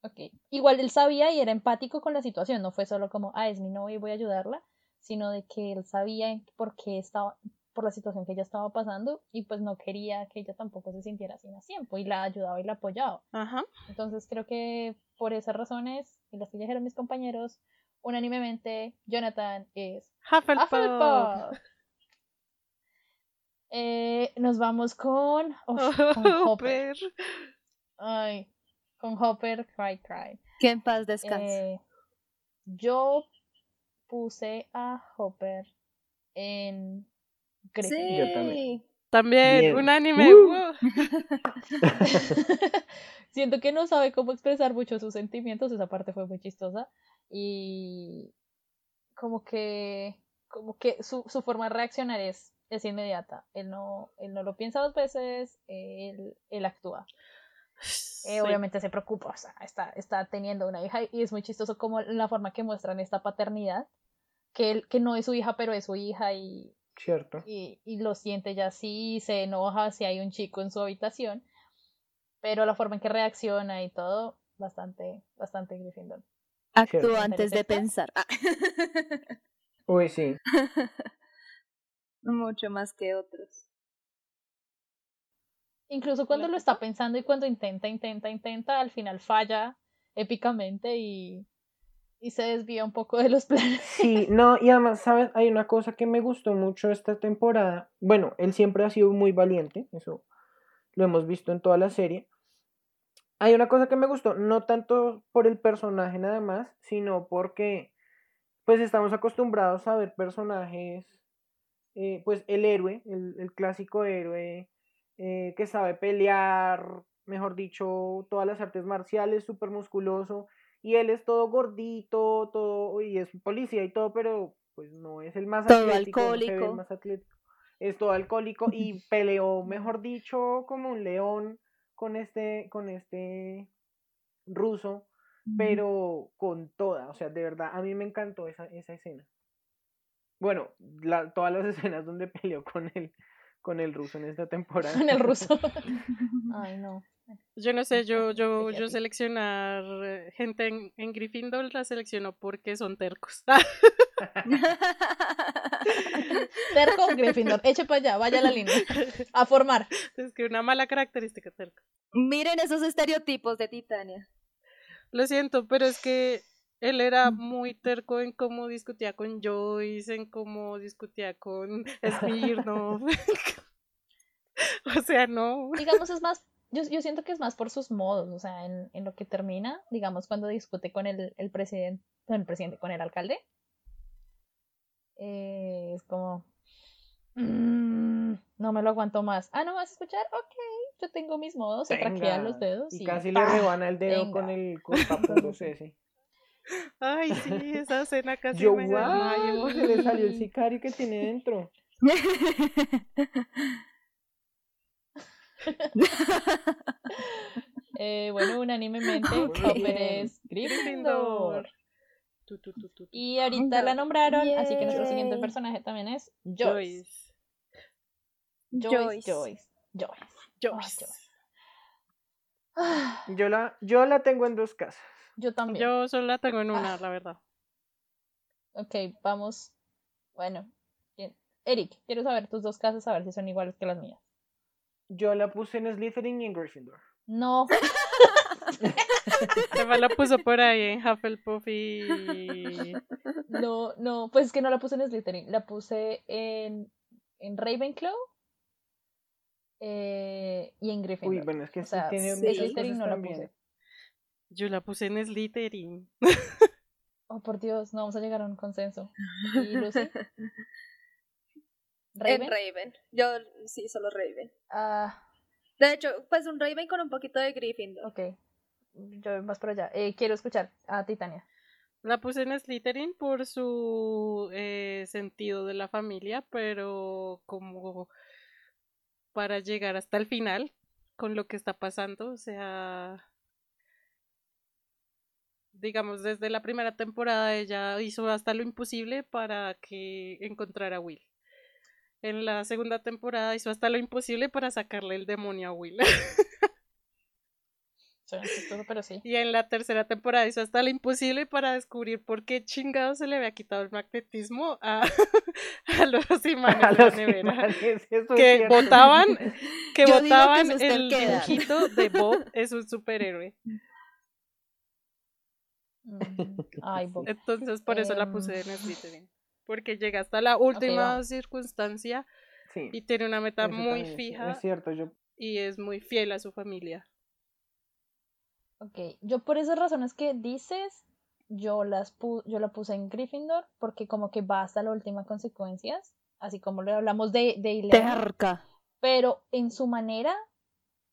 ok. Igual él sabía y era empático con la situación, no fue solo como, ah, es mi novia y voy a ayudarla, sino de que él sabía por qué estaba, por la situación que ella estaba pasando y pues no quería que ella tampoco se sintiera así más tiempo y la ayudaba y la apoyaba. Ajá. Entonces creo que por esas razones, y las que dijeron mis compañeros, unánimemente Jonathan es Hufflepuff. Hufflepuff. Eh, nos vamos con, uf, con Hopper. Hopper. Ay, con Hopper, Cry Cry. Que en paz descanse. Eh, yo puse a Hopper en Gryffindor. Yo también. También, Bien. un anime. Uh. Siento que no sabe cómo expresar mucho sus sentimientos, esa parte fue muy chistosa. Y como que, como que su, su forma de reaccionar es, es inmediata. Él no, él no lo piensa dos veces, él, él actúa. Eh, Sí. Obviamente se preocupa, o sea, está, está teniendo una hija y es muy chistoso como la forma que muestran esta paternidad, que, él, que no es su hija, pero es su hija y, Cierto. y, y lo siente ya así, se enoja si hay un chico en su habitación, pero la forma en que reacciona y todo, bastante, bastante Gryffindor. Actúa Cierto. antes de pensar. Ah. Uy, sí. Mucho más que otros. Incluso cuando lo está pensando y cuando intenta, intenta, intenta, al final falla épicamente y, y se desvía un poco de los planes. Sí, no, y además, ¿sabes? Hay una cosa que me gustó mucho esta temporada. Bueno, él siempre ha sido muy valiente, eso lo hemos visto en toda la serie. Hay una cosa que me gustó, no tanto por el personaje nada más, sino porque pues estamos acostumbrados a ver personajes, eh, pues el héroe, el, el clásico héroe eh, que sabe pelear, mejor dicho, todas las artes marciales, súper musculoso, y él es todo gordito, todo, y es policía y todo, pero pues no es el más Todo atlético, no el alcohólico. más atlético. Es todo alcohólico y peleó, mejor dicho, como un león con este, con este ruso, pero con toda, o sea, de verdad, a mí me encantó esa, esa escena. Bueno, la- todas las escenas donde peleó con el, con el ruso en esta temporada. Con el ruso. Ay, no. Yo no sé, yo, yo, yo seleccionar eh, gente en, en Gryffindor la selecciono porque son tercos. Terco Gryffindor, eche para allá, vaya a la línea. A formar. es que una mala característica terco. Miren esos estereotipos de Titania. Lo siento, pero es que él era muy terco en cómo discutía con Joyce, en cómo discutía con Smirnoff. o sea, no. Digamos, es más, yo, yo siento que es más por sus modos, o sea, en, en lo que termina, digamos, cuando discute con el, el presidente, con el presidente, con el alcalde. eh, es como, "Mm, no me lo aguanto más. Ah, ¿no vas a escuchar? Ok, yo tengo mis modos, se traquean los dedos Y y, casi ¡pah! le rebana el dedo con venga. el cortapuntos ese. Ay, sí, esa escena casi Yo, me wow, se le salió el sicario que tiene dentro. Eh, bueno, unánimemente. Hopper es Gryffindor. Tu, tu, tu, tu, tu. Y ahorita la nombraron, así que nuestro siguiente personaje también es Joyce. Joyce. Joyce, Joyce, Joyce. Joyce. Ah, Yo la, yo la tengo en dos casas. Yo también. Yo solo la tengo en una, Ah. la verdad. Ok, vamos. Bueno, bien. Eric, quiero saber tus dos casas, a ver si son iguales que las mías. Yo la puse en Slytherin y en Gryffindor. No, Eva la puso por ahí en Hufflepuff y... no, no, pues es que no la puse en Slytherin, la puse en, en Ravenclaw eh, y en Gryffindor. Uy, bueno, es que O sí sea, tiene sí. Slytherin no la también. puse. Yo la puse en Slytherin. Oh, por Dios, no vamos a llegar a un consenso. ¿Y Lucy? En ¿Raven? Raven. Yo sí, solo Raven. Ah, De hecho, pues un Raven con un poquito de Gryffindor. ok. Yo voy más por allá. Eh, quiero escuchar a Titania. La puse en Slytherin por su eh, sentido de la familia, pero como para llegar hasta el final con lo que está pasando, o sea, digamos, desde la primera temporada ella hizo hasta lo imposible para que encontrara a Will. En la segunda temporada hizo hasta lo imposible para sacarle el demonio a Will. pero sí. Y en la tercera temporada hizo hasta lo imposible para descubrir por qué chingado se le había quitado el magnetismo a, a los imanes de la nevera. que votaban, que votaban el dibujito de Bob es un superhéroe. Mm, ay. Entonces por eso la puse en Slytherin. Porque llega hasta la última circunstancia y tiene una meta muy fija. Es cierto, yo... Y es muy fiel a su familia. Ok, yo por esas razones que dices, yo, las yo la puse en Gryffindor porque como que va hasta la última consecuencias, así como le hablamos de, de Terca. Pero en su manera,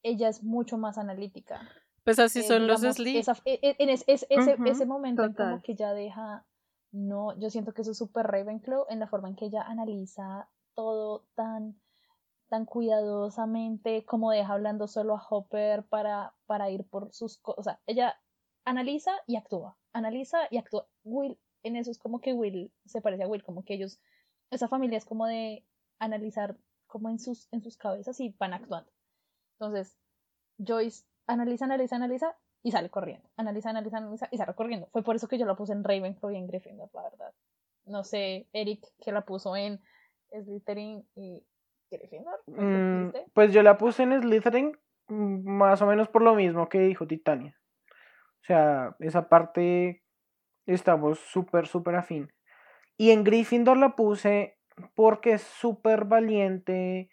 ella es mucho más analítica. Pues así son los Sly. E, en ese, ese momento como que ya deja, no, yo siento que eso es súper Ravenclaw en la forma en que ella analiza todo tan tan cuidadosamente como deja hablando solo a Hopper para, para ir por sus cosas. O sea, ella analiza y actúa, analiza y actúa. Will, en eso es como que Will se parece a Will, como que ellos, esa familia es como de analizar como en sus, en sus cabezas y van actuando. Entonces, Joyce analiza, analiza, analiza y sale corriendo. Analiza, analiza, analiza y sale corriendo. Fue por eso que yo la puse en Ravenclaw y en Gryffindor, la verdad. No sé, Eric, que la puso en Slytherin y Mm, pues yo la puse en Slytherin mm, más o menos por lo mismo que dijo Titania. O sea, esa parte estamos súper, súper afín. Y en Gryffindor la puse porque es súper valiente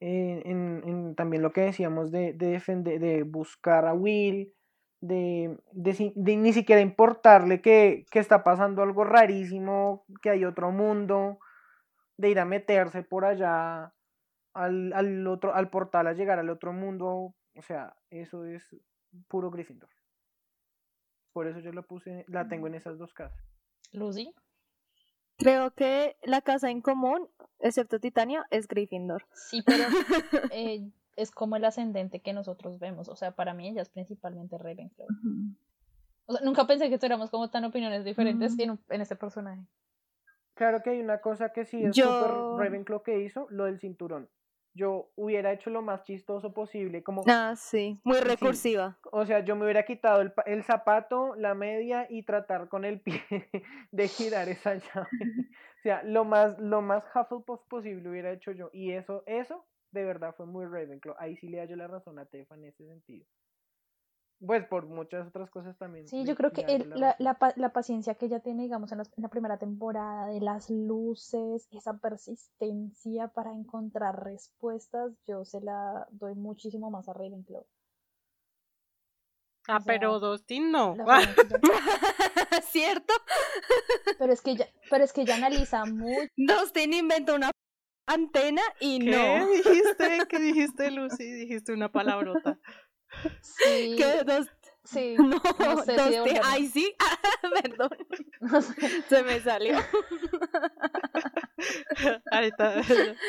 eh, en, también lo que decíamos de, de, defender, de buscar a Will, de, de, ni siquiera importarle que, que, está pasando algo rarísimo, que hay otro mundo, de ir a meterse por allá al, al, otro, al portal a llegar al otro mundo. O sea, eso es puro Gryffindor. Por eso yo la puse, la tengo en esas dos casas. Lucy. Creo que la casa en común, excepto Titania, es Gryffindor. Sí, pero eh, es como el ascendente que nosotros vemos. O sea, para mí ella es principalmente Ravenclaw. O sea, nunca pensé que tuviéramos como tan opiniones diferentes en, en este personaje. Claro que hay una cosa que sí es súper Ravenclaw que hizo, lo del cinturón yo hubiera hecho lo más chistoso posible, como... Ah, sí, muy recursiva. O sea, yo me hubiera quitado el, el, zapato, la media y tratar con el pie de girar esa llave. o sea, lo más, lo más Hufflepuff posible hubiera hecho yo. Y eso, eso, de verdad fue muy Ravenclaw. Ahí sí le hallo la razón a Tefa en ese sentido. Pues por muchas otras cosas también. Sí, yo creo que la, la, la, paciencia que ella tiene, digamos, en, la primera temporada, de las luces, esa persistencia para encontrar respuestas, yo se la doy muchísimo más a Ravenclaw. Ah, pero Dustin no. ¿Cierto? Pero es que ya, pero es que ya analiza mucho. Dustin inventó una antena y ¿Qué no. dijiste? ¿Qué dijiste, Lucy? Dijiste una palabrota. Sí. ¿Qué? Dos... Sí. No, no sé dos si Ay, sí. perdón. No sé. Se me salió. Ahorita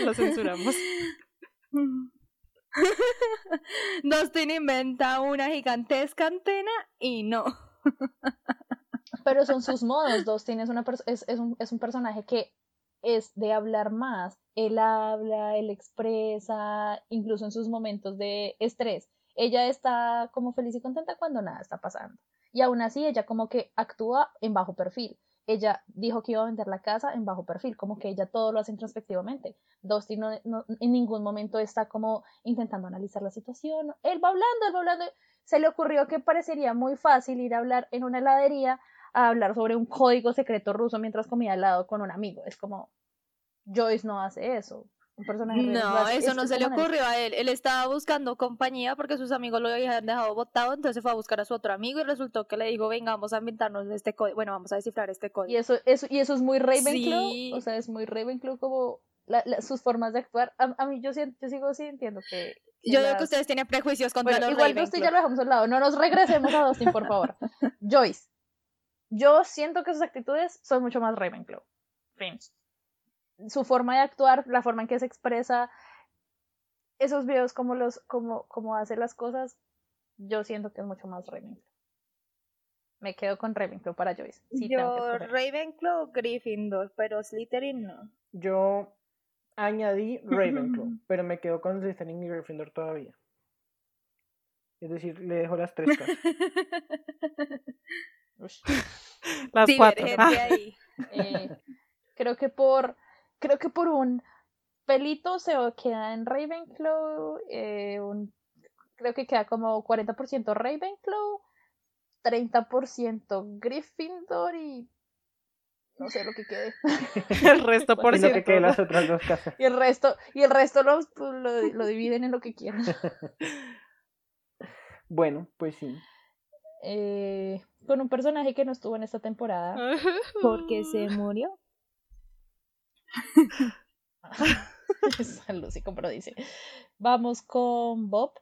lo censuramos. Dustin inventa una gigantesca antena y no. Pero son sus modos. Dustin es, una es, es, un, es un personaje que es de hablar más. Él habla, él expresa, incluso en sus momentos de estrés ella está como feliz y contenta cuando nada está pasando. Y aún así ella como que actúa en bajo perfil. Ella dijo que iba a vender la casa en bajo perfil, como que ella todo lo hace introspectivamente. Dusty no, en ningún momento está como intentando analizar la situación. Él va hablando, él va hablando. Se le ocurrió que parecería muy fácil ir a hablar en una heladería a hablar sobre un código secreto ruso mientras comía al lado con un amigo. Es como, Joyce no hace eso. No, eso no se le ocurrió a él. Él estaba buscando compañía porque sus amigos lo habían dejado botado, entonces fue a buscar a su otro amigo y resultó que le dijo, venga, vamos a inventarnos este código. Bueno, vamos a descifrar este código. Y eso, eso, y eso es muy Ravenclaw. O sea, es muy Ravenclaw como sus formas de actuar. A, mí yo, yo sigo sintiendo que... yo veo que ustedes tienen prejuicios contra bueno, los igual que usted ya lo dejamos al lado. No nos regresemos a Dustin, por favor. Joyce. Yo siento que sus actitudes son mucho más Ravenclaw. Fin su forma de actuar, la forma en que se expresa, esos videos como los, como, como hace las cosas, yo siento que es mucho más Ravenclaw. Me quedo con Ravenclaw para Joyce. Sí, Yo. Ravenclaw, Gryffindor, pero Slytherin no. Yo añadí Ravenclaw, pero me quedo con Slytherin y Gryffindor todavía. Es decir, le dejo las tres casas. Las cuatro. Divergente Ah, ahí. Eh, creo que por creo que por un pelito se queda en Ravenclaw eh, un- creo que queda como 40% Ravenclaw 30% Gryffindor y no sé lo que quede el resto por y lo que ciento. quede las otras dos casas. y el resto y el resto lo, lo, lo dividen en lo que quieran Bueno, pues sí. Eh, con un personaje que no estuvo en esta temporada Porque se murió. San Lucy, como dice. Vamos con Bob.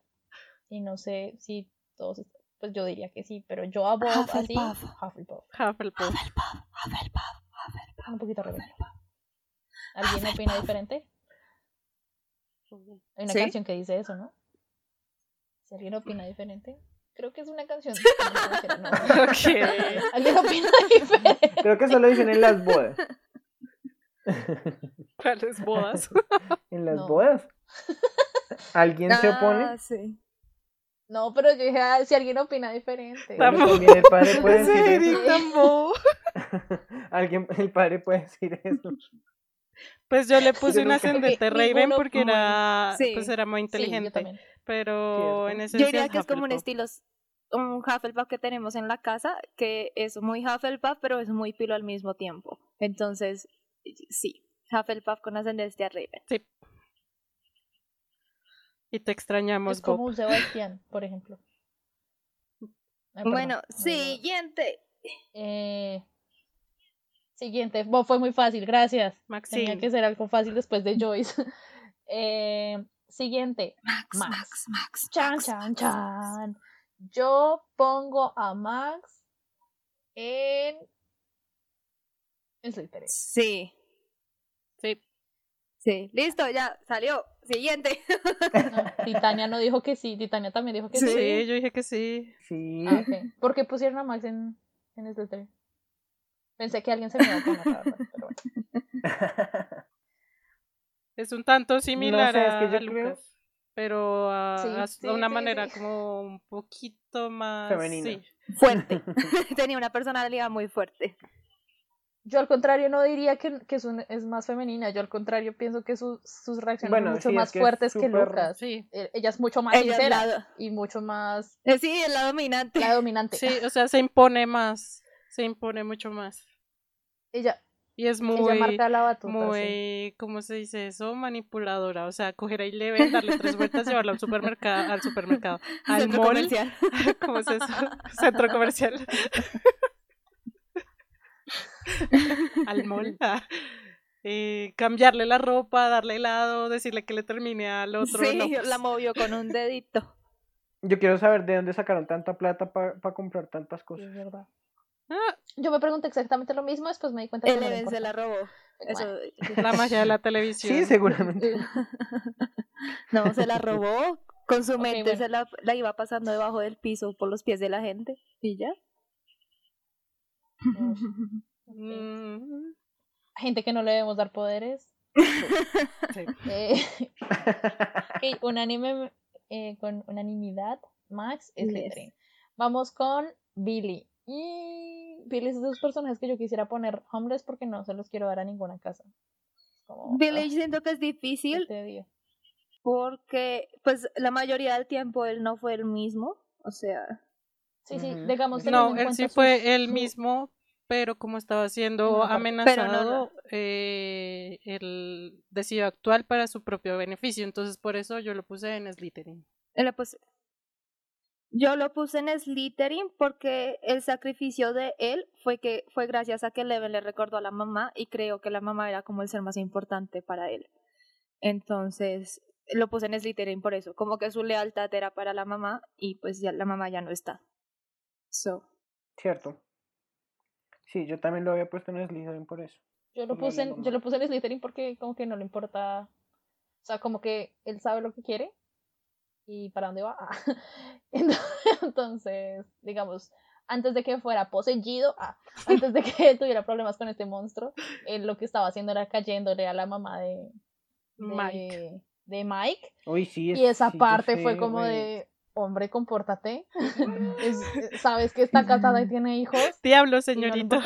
Y no sé si todos. Pues yo diría que sí, pero yo a Bob así. Hufflepuff. Hufflepuff. Hufflepuff. Un poquito rebelde. ¿Alguien opina diferente? Hay una ¿Sí? canción que dice eso, ¿no? Si alguien opina diferente. Creo que es una canción. No. ¿Alguien opina diferente? Creo que eso lo dicen en las bodas. ¿Cuáles bodas? ¿En las No. bodas? ¿Alguien se opone? Ah, sí. No, pero yo dije, ah, si alguien opina diferente. También el padre puede ¿En decir eso. Alguien, el padre puede decir eso. Pues yo le puse Yo un ascendente Raven porque era, Sí. pues era muy yo inteligente. pero Cierto. en Yo esencia diría que es como un estilo, un Hufflepuff que tenemos en la casa, que es muy Hufflepuff, pero es muy pilo al mismo tiempo. Entonces, sí, Hufflepuff con ascendencia Raven. Sí. Y te extrañamos, Es como Bob. un Sebastián, por ejemplo. Ay, perdón. Bueno, No, no. siguiente. Eh, siguiente. Bo- fue muy fácil, gracias. Tenía Maxine. que ser algo fácil después de Joyce. Eh, siguiente. Max, Max. Max, Max. Chan, Max, chan, Max, chan. Yo pongo a Max en. En Slytherin. Sí. Sí. Listo, ya salió. Siguiente. Titania no dijo que sí. Titania también dijo que sí. sí. yo dije que sí. Sí. Ah, ok. ¿Por qué pusieron a Max en, en Slytherin? Pensé que alguien se me iba a poner, la verdad, pero bueno. Es un tanto similar sé, es que a Lucas, creo- pero a, Sí, a- a sí, una sí, manera sí. como un poquito más Femenina. sí. Fuerte. Tenía una personalidad muy fuerte. Yo al contrario no diría que, que es, un- es más femenina, yo al contrario pienso que sus sus reacciones Bueno, son mucho sí, es más que fuertes que Lucas. Sí. Eh, Ella es mucho más sincera la- y mucho más Eh, Sí, es la dominante. la dominante. Sí, o sea, se impone más, se impone mucho más. Ella, Y es ella muy marca la batuta. sí. muy, ¿cómo se dice eso? Manipuladora, o sea, coger a Eleven, darle tres vueltas, llevarla al supermercado, al supermercado, al Centro mall, comercial. ¿cómo es eso? Centro comercial. al mall. Eh, cambiarle la ropa, darle helado, decirle que le termine al otro. sí, no, pues, la movió con un dedito. Yo quiero saber de dónde sacaron tanta plata para comprar tantas cosas. es verdad. ah, Yo me pregunté exactamente lo mismo, después me di cuenta que no se la robó. Eso, bueno. la magia de la televisión. Sí, seguramente. no, se la robó. Con su mente bueno. se la, la iba pasando debajo del piso por los pies de la gente. ¿Y ya? Mm, Gente que no le debemos dar poderes. sí. Eh, ok, unánime, eh, con unanimidad, Max es Yes. Vamos con Billy. Y Billy es de esos personajes que yo quisiera poner homeless porque no se los quiero dar a ninguna casa. Como, Billy ah, siento que es difícil porque pues la mayoría del tiempo él no fue el mismo. O sea, Sí, sí, digamos No, él cuenta sí fue sus- él su- mismo, pero como estaba siendo No, amenazado, pero no, eh, él decidió actuar para su propio beneficio. Entonces, por eso yo lo puse en Slytherin. puse- yo lo puse en Slytherin porque el sacrificio de él fue que fue gracias a que Eleven le recordó a la mamá y creo que la mamá era como el ser más importante para él. Entonces lo puse en Slytherin por eso, como que su lealtad era para la mamá y pues ya la mamá ya no está. So, Cierto. Sí, yo también lo había puesto en Slytherin por eso. Yo lo puse en, yo lo puse en Slytherin porque como que no le importa, o sea, como que él sabe lo que quiere y para dónde va. Entonces, digamos, antes de que fuera poseído, ah, antes de que tuviera problemas con este monstruo, él lo que estaba haciendo era cayéndole a la mamá de, de Mike. de Mike. Uy, sí, es- Y esa sí, parte fue sé, como de, hombre, compórtate. Es- sabes que está casada y tiene hijos. Diablo, no señorito.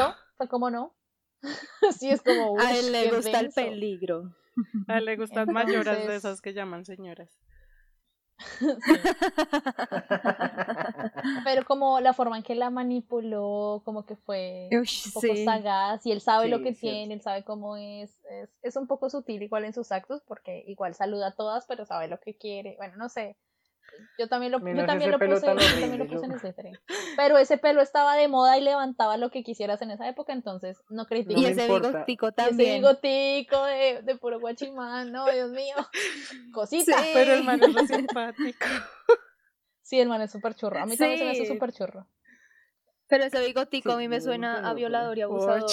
como no. sí, es como. A "Ush, él le gusta el denso". peligro. A él le gustan mayoras de Entonces- esas que llaman señoras. Pero como la forma en que la manipuló, como que fue Ush, un poco sí. sagaz y él sabe lo que tiene, él sabe cómo es, es. Es un poco sutil igual en sus actos porque igual saluda a todas, pero sabe lo que quiere. Bueno, no sé. Yo también lo, yo también ese lo puse, yo también lo puse en yo- Slytherin. Pero ese pelo estaba de moda y levantaba lo que quisieras en esa época, entonces no critico. y ese importa. bigotico Y ese también. bigotico de, de puro guachimán, no, Dios mío. Cosita. Sí. Pero el man es re simpático. Sí, el man es súper churro. A mí también se me hace súper churro. Pero ese bigotico Sí, a mí me suena a violador y abusador.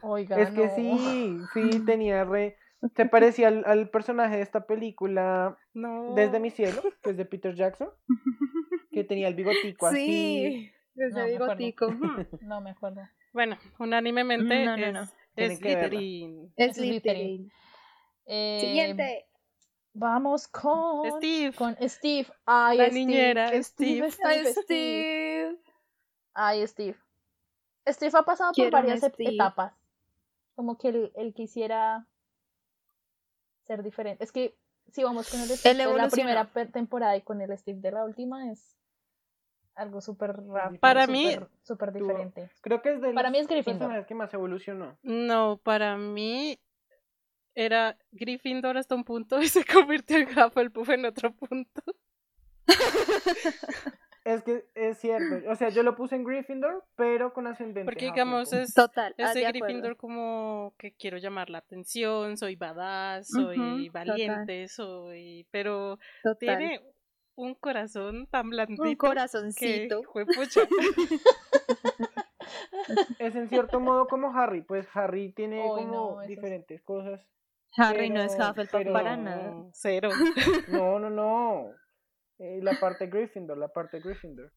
Oiga, Es que no. sí, sí, tenía re... Se parecía al, al personaje de esta película No. Desde mi cielo, que es de Peter Jackson, que tenía el bigotico así. Sí, ese No, bigotico. hmm. No me acuerdo. Bueno, unánimemente No, no, es, no. es. Slytherin. Es Es Slytherin. Eh, Siguiente. Vamos con Steve. con Steve. Ay, La Steve, niñera, Steve, Steve. Steve, Ay, Steve. Steve. Ay, Steve. Steve ha pasado Quiero por varias etapas. Como que él, él quisiera ser diferente. Es que si vamos con el Steve de la primera temporada y con el Steve de la última es algo súper rápido. Para mí- súper- diferente. Creo que es de Para mí es Gryffindor. que más evolucionó. No, para mí era Gryffindor hasta un punto y se convirtió en Hufflepuff en otro punto. Es que es cierto. O sea, yo lo puse en Gryffindor, pero con ascendente. Porque a digamos es Total. ese de acuerdo. Gryffindor como que quiero llamar la atención, soy badass, soy valiente, soy... Pero Total. tiene un corazón tan blandito Un que corazoncito. Es en cierto modo como Harry. Pues Harry tiene como no, es- diferentes cosas. Harry no es Hufflepuff pero- para nada. Cero. No, no, no. Eh, la parte Gryffindor, la parte Gryffindor.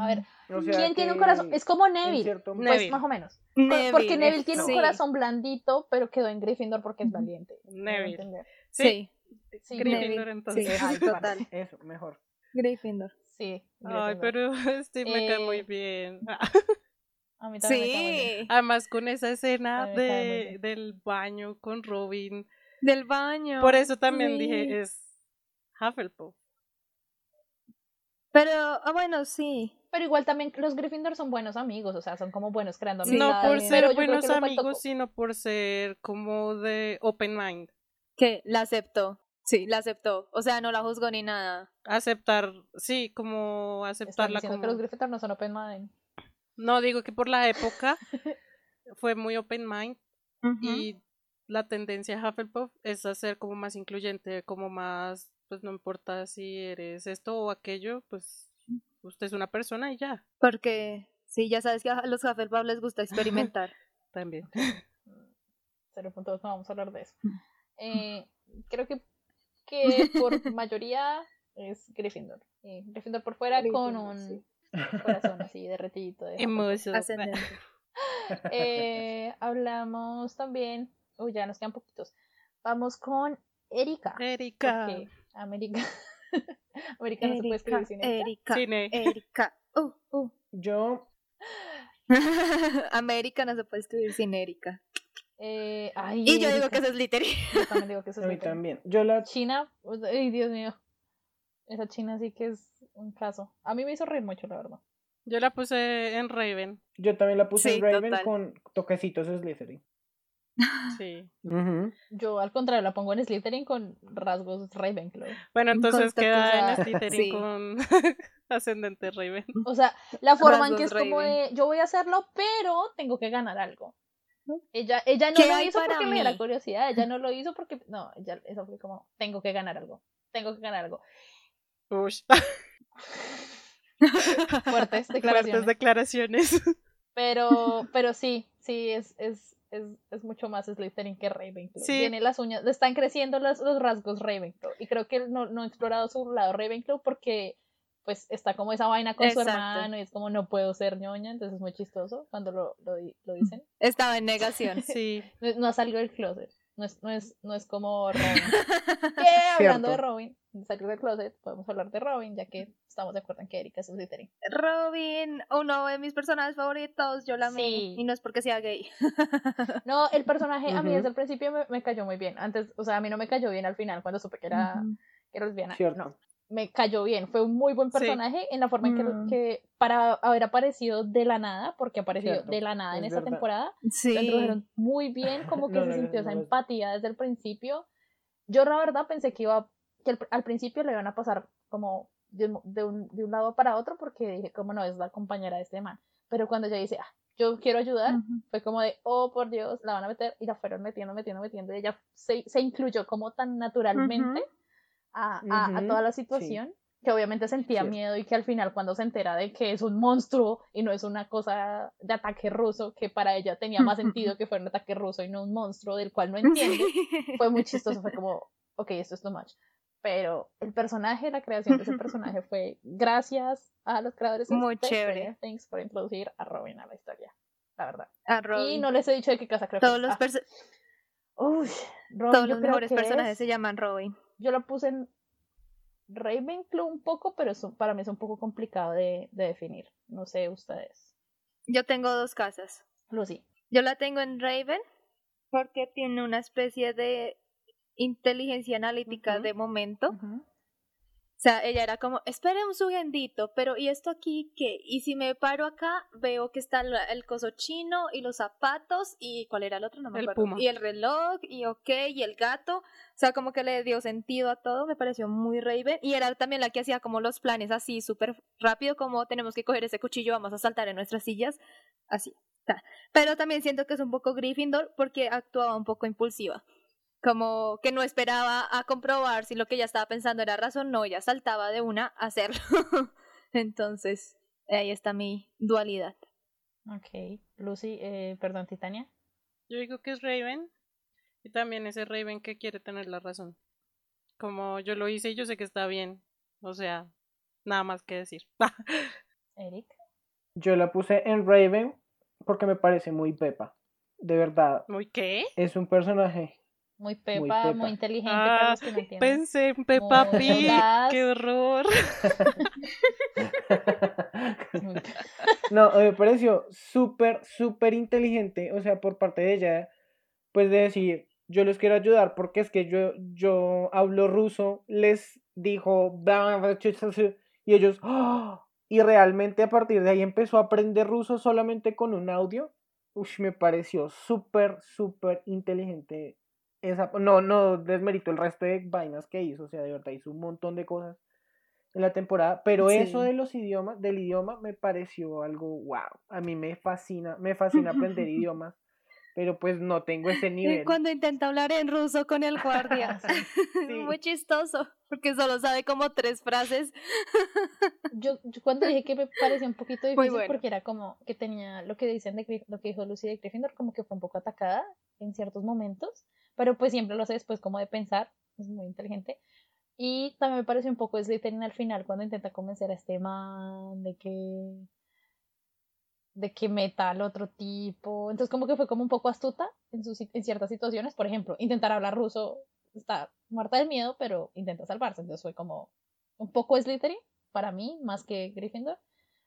A ver, O sea ¿quién tiene un corazón? Es como Neville. cierto Pues Neville. más o menos. Neville, porque Neville tiene sí. un corazón blandito, pero quedó en Gryffindor porque es valiente. ¿Me hago Neville. Sí, Sí, Sí, Gryffindor Neville, entonces. sí. Ay, total. Eso, mejor. Gryffindor. Sí. Ay, pero Steve me cae muy Eh, bien. A mí también me cae muy bien. Sí, Además con esa escena de, del baño con Robin. del baño. Por eso también Sí. dije es Hufflepuff. Pero, ah, bueno, sí. Pero igual también los Gryffindor son buenos amigos, o sea, son como buenos creando Sí, no por pero ser buenos amigos, sino por ser como de open mind. Que la aceptó. Sí, la aceptó. O sea, no la juzgó ni nada. Aceptar, sí, como aceptarla como... que los Gryffindor no son open mind. No, digo que por la época fue muy open mind y la tendencia a Hufflepuff es a ser como más incluyente, como más, pues no importa si eres esto o aquello, pues usted es una persona y ya, Porque, sí, ya sabes que a los Hufflepuff les gusta experimentar. también. 0.2, no vamos a hablar de eso. Eh, creo que, que por mayoría es Gryffindor. Eh, Gryffindor por fuera con un sí. corazón así derretidito. de. Ascendente. Eh, hablamos también, uy, ya nos quedan poquitos. Vamos con Erika. Erika. porque América. América no se puede escribir sin Erika. Cine. Erika. Uh, uh. Yo, América no se puede escribir sin Erika. Eh, ay, Y yo digo que eso es Slytherin. Yo también digo que eso a es mí Slytherin. también. Yo la China, ay Dios mío. Esa China sí que es un caso. A mí me hizo reír mucho, la verdad. Yo la puse en Raven, Yo también la puse Sí, en Raven total. con toquecitos de Slytherin. Sí. Yo al contrario la pongo en Slytherin con rasgos Ravenclaw. Bueno, entonces Con queda en Slytherin sí. con ascendente Raven. O sea, la forma en que es como de yo voy a hacerlo, pero tengo que ganar algo. Ella, ella no ¿Qué lo hizo porque le diera mí? curiosidad, ella no lo hizo porque no, ella eso fue como tengo que ganar algo. Tengo que ganar algo. Ush. Fuertes declaraciones. Fuertes declaraciones. Pero, pero sí, sí, es, es, es, es mucho más Slytherin que Ravenclaw. Sí. Tiene las uñas, le están creciendo los, los rasgos Ravenclaw. Y creo que no, no ha explorado su lado Ravenclaw porque pues está como esa vaina con su hermano y es como no puedo ser ñoña, entonces es muy chistoso cuando lo, lo, lo dicen. Estaba en negación. Sí, No, no ha salido del closet. No es, no es, no es como Robin. Que hablando de. Robin, de salir del closet, podemos hablar de Robin, ya que estamos de acuerdo en que Erika es un Slytherin. Robin, uno de mis personajes favoritos, yo la amé. Sí. Y no es porque sea gay. No, el personaje a mí desde el principio me, me cayó muy bien. Antes, o sea, a mí no me cayó bien al final cuando supe que era, que era lesbiana. Cierto. No, me cayó bien. Fue un muy buen Sí. personaje en la forma en que, Mm. que para haber aparecido de la nada, porque apareció Cierto, de la nada en es esta verdad. temporada, Sí. lo introdujeron muy bien, como que No, se no, no, sintió esa no, empatía desde el principio. Yo la verdad pensé que iba, que al, al principio le iban a pasar como de un, de un, de un lado para otro, porque dije, como no, es la compañera de este man. Pero cuando ella dice, ah, yo quiero ayudar, fue como de, oh por Dios, la van a meter, y la fueron metiendo, metiendo, metiendo, y ella se, se incluyó como tan naturalmente a, a, a Ujú, toda la sí. situación, que obviamente sentía Cierto. miedo y que al final cuando se entera de que es un monstruo y no es una cosa de ataque ruso, que para ella tenía más sentido que fuera un ataque ruso y no un monstruo del cual no entiende, fue muy chistoso, fue como, ok, esto es too much. Pero el personaje, la creación de ese personaje fue gracias a los creadores Muy de chévere. Things por introducir a Robin a la historia, la verdad. A Y Robin. no les he dicho de qué casa creo todos que los, ah, Robin, todos los mejores personajes es- se llaman Robin. Yo lo puse en Ravenclaw un poco, pero eso para mí es un poco complicado de, de definir. No sé ustedes. Yo tengo dos casas. Lucy. Yo la tengo en Raven porque tiene una especie de inteligencia analítica de momento. Sea, ella era como, espere un segundito, pero ¿y esto aquí qué? Y si me paro acá, veo que está la- el coso chino y los zapatos y ¿cuál era el otro? No me El acuerdo. puma. Y el reloj y ok, y el gato. O sea, como que le dio sentido a todo, me pareció muy Raven. Y era también la que hacía como los planes así súper rápido, como tenemos que coger ese cuchillo, vamos a saltar en nuestras sillas, así. Pero también siento que es un poco Gryffindor porque actuaba un poco impulsiva como que no esperaba a comprobar si lo que ella estaba pensando era razón, no, ella saltaba de una a hacerlo. Entonces, ahí está mi dualidad. Ok. Lucy, eh, perdón, Titania. yo digo que es Raven. Y también ese Raven que quiere tener la razón. Como yo lo hice y yo sé que está bien. O sea, nada más que decir. Eric. Yo la puse en Raven porque me parece muy Pepa. De verdad, ¿Muy qué? es un personaje. Muy pepa, muy, pepa. inteligente para los que no entienden. Pensé en Peppa Pig. ¡Qué horror! No, me pareció súper, súper inteligente, o sea, por parte de ella, pues de decir, yo les quiero ayudar porque es que yo, yo hablo ruso, les dijo, y ellos, ¡ah! y realmente a partir de ahí empezó a aprender ruso solamente con un audio. Ush, me pareció súper, súper inteligente. Esa, no, no desmerito el resto de vainas que hizo, o sea, de verdad hizo un montón de cosas en la temporada, pero eso Sí. de los idiomas, del idioma, me pareció algo wow. A mí me fascina, me fascina aprender idiomas, pero pues no tengo ese nivel. Cuando intenta hablar en ruso con el guardia. Sí. Muy chistoso, porque solo sabe como tres frases. Yo, yo cuando dije que me parecía un poquito difícil bueno. porque era como que tenía lo que dicen de lo que dijo Lucy de Gryffindor como que fue un poco atacada en ciertos momentos, pero pues siempre lo hace después como de pensar, es muy inteligente. Y también me pareció un poco Slytherin al final cuando intenta convencer a este man de que de que meta al otro tipo. Entonces como que fue como un poco astuta en, sus, en ciertas situaciones. Por ejemplo, intentar hablar ruso está muerta de miedo, pero intenta salvarse. Entonces fue como un poco Slytherin para mí, más que Gryffindor.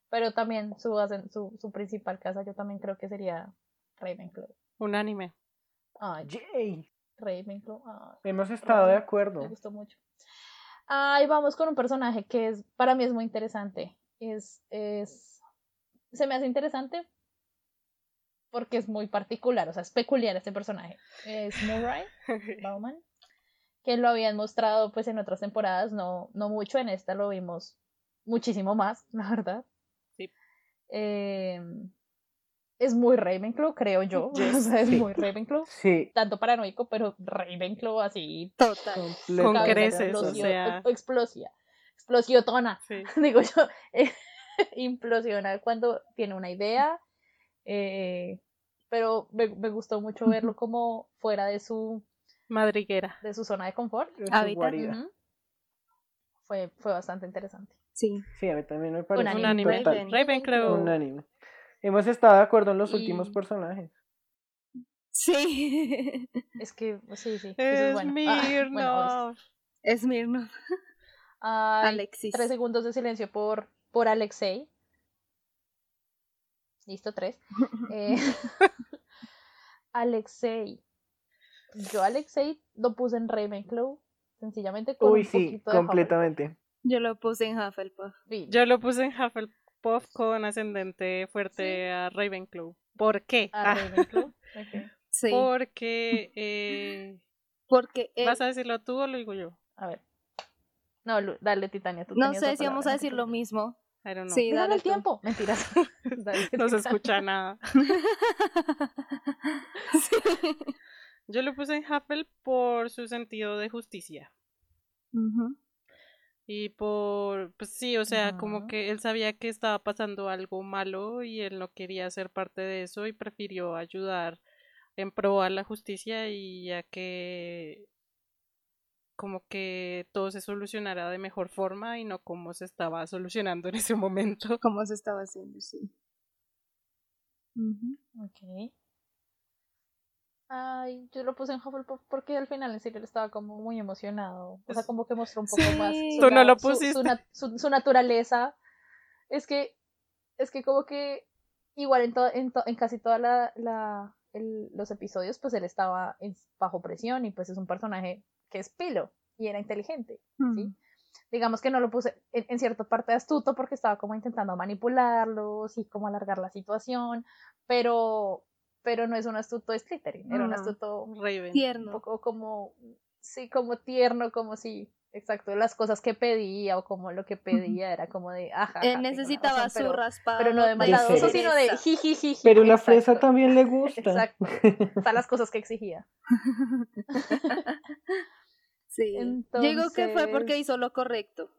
Pero también su, su, su principal casa yo también creo que sería Ravenclaw. Unánime. Ay, Yay. Ravenclaw. ay. Hemos estado de acuerdo. Me gustó mucho. Ahí vamos con un personaje que es, para mí es muy interesante. Es, es, se me hace interesante porque es muy particular, o sea, es peculiar este personaje. Es Murray Bauman, que lo habían mostrado pues en otras temporadas, no, no mucho, en esta lo vimos muchísimo más, la verdad. Sí. Eh, es muy Ravenclaw, creo yo. O sea, es Sí. muy Ravenclaw. Sí, Tanto paranoico, pero Ravenclaw así Total. Con creces, o sea. Explosia. Explosiotona, Sí. digo yo. eh, implosiona cuando tiene una idea. eh, pero me, me gustó mucho verlo como fuera de su, Madriguera. de su zona de confort. Hábitat. fue, fue bastante interesante. Sí. Sí, a mí también me parece Unánime. Unánime. total. Ravenclaw. Unánime. Hemos estado de acuerdo en los Y- últimos personajes. Sí. Es que, sí, sí. eso es bueno. Ah, bueno. Esmirno. Ay, Alexis. Tres segundos de silencio por, por Alexei. Listo, tres. Eh, Alexei. Yo Alexei lo puse en Ravenclaw, sencillamente con Uy, un sí, poquito de completamente. Yo lo puse en Hufflepuff. Hufflepuff. Yo lo puse en Hufflepuff con ascendente fuerte a Ravenclaw. ¿Por qué? A Ah, Ravenclaw. ok. Sí. porque eh, Porque ¿Vas a decirlo tú o lo digo yo? A ver. No, dale, Titania. tú no sé si vamos a decir lo mismo. I don't know. Sí, dale el tú. tiempo. Mentiras. Dale, No se escucha nada. Sí. Yo lo puse en Huffle por su sentido de justicia. Ujú. Y por, pues sí, o sea, como que él sabía que estaba pasando algo malo y él no quería ser parte de eso y prefirió ayudar en pro a la justicia y ya que como que todo se solucionara de mejor forma y no como se estaba solucionando en ese momento. ¿Cómo se estaba haciendo? Sí. Ujú. Ok. Ay, yo lo puse en Hufflepuff porque al final en serio estaba como muy emocionado. O sea, como que mostró un poco Sí. más su, Tú no lo su- su su- su naturaleza. Es que, es que como que igual en, to- en, to- en casi todos la, la, los episodios, pues él estaba en- bajo presión y pues es un personaje que es pilo y era inteligente. ¿sí? digamos que no lo puse en, en cierta parte astuto porque estaba como intentando manipularlos y como alargar la situación, pero, pero no es un astuto Slytherin, era un astuto Raven. un Tierno. poco como, sí, como tierno, como si, exacto, las cosas que pedía o como lo que pedía era como de, ajá, Él necesitaba razón, su pero, raspado. pero no de maldadoso, sino de jijijiji. Pero la fresa también le gusta. Exacto, o sea, las cosas que exigía. Sí. Digo que fue porque hizo lo correcto.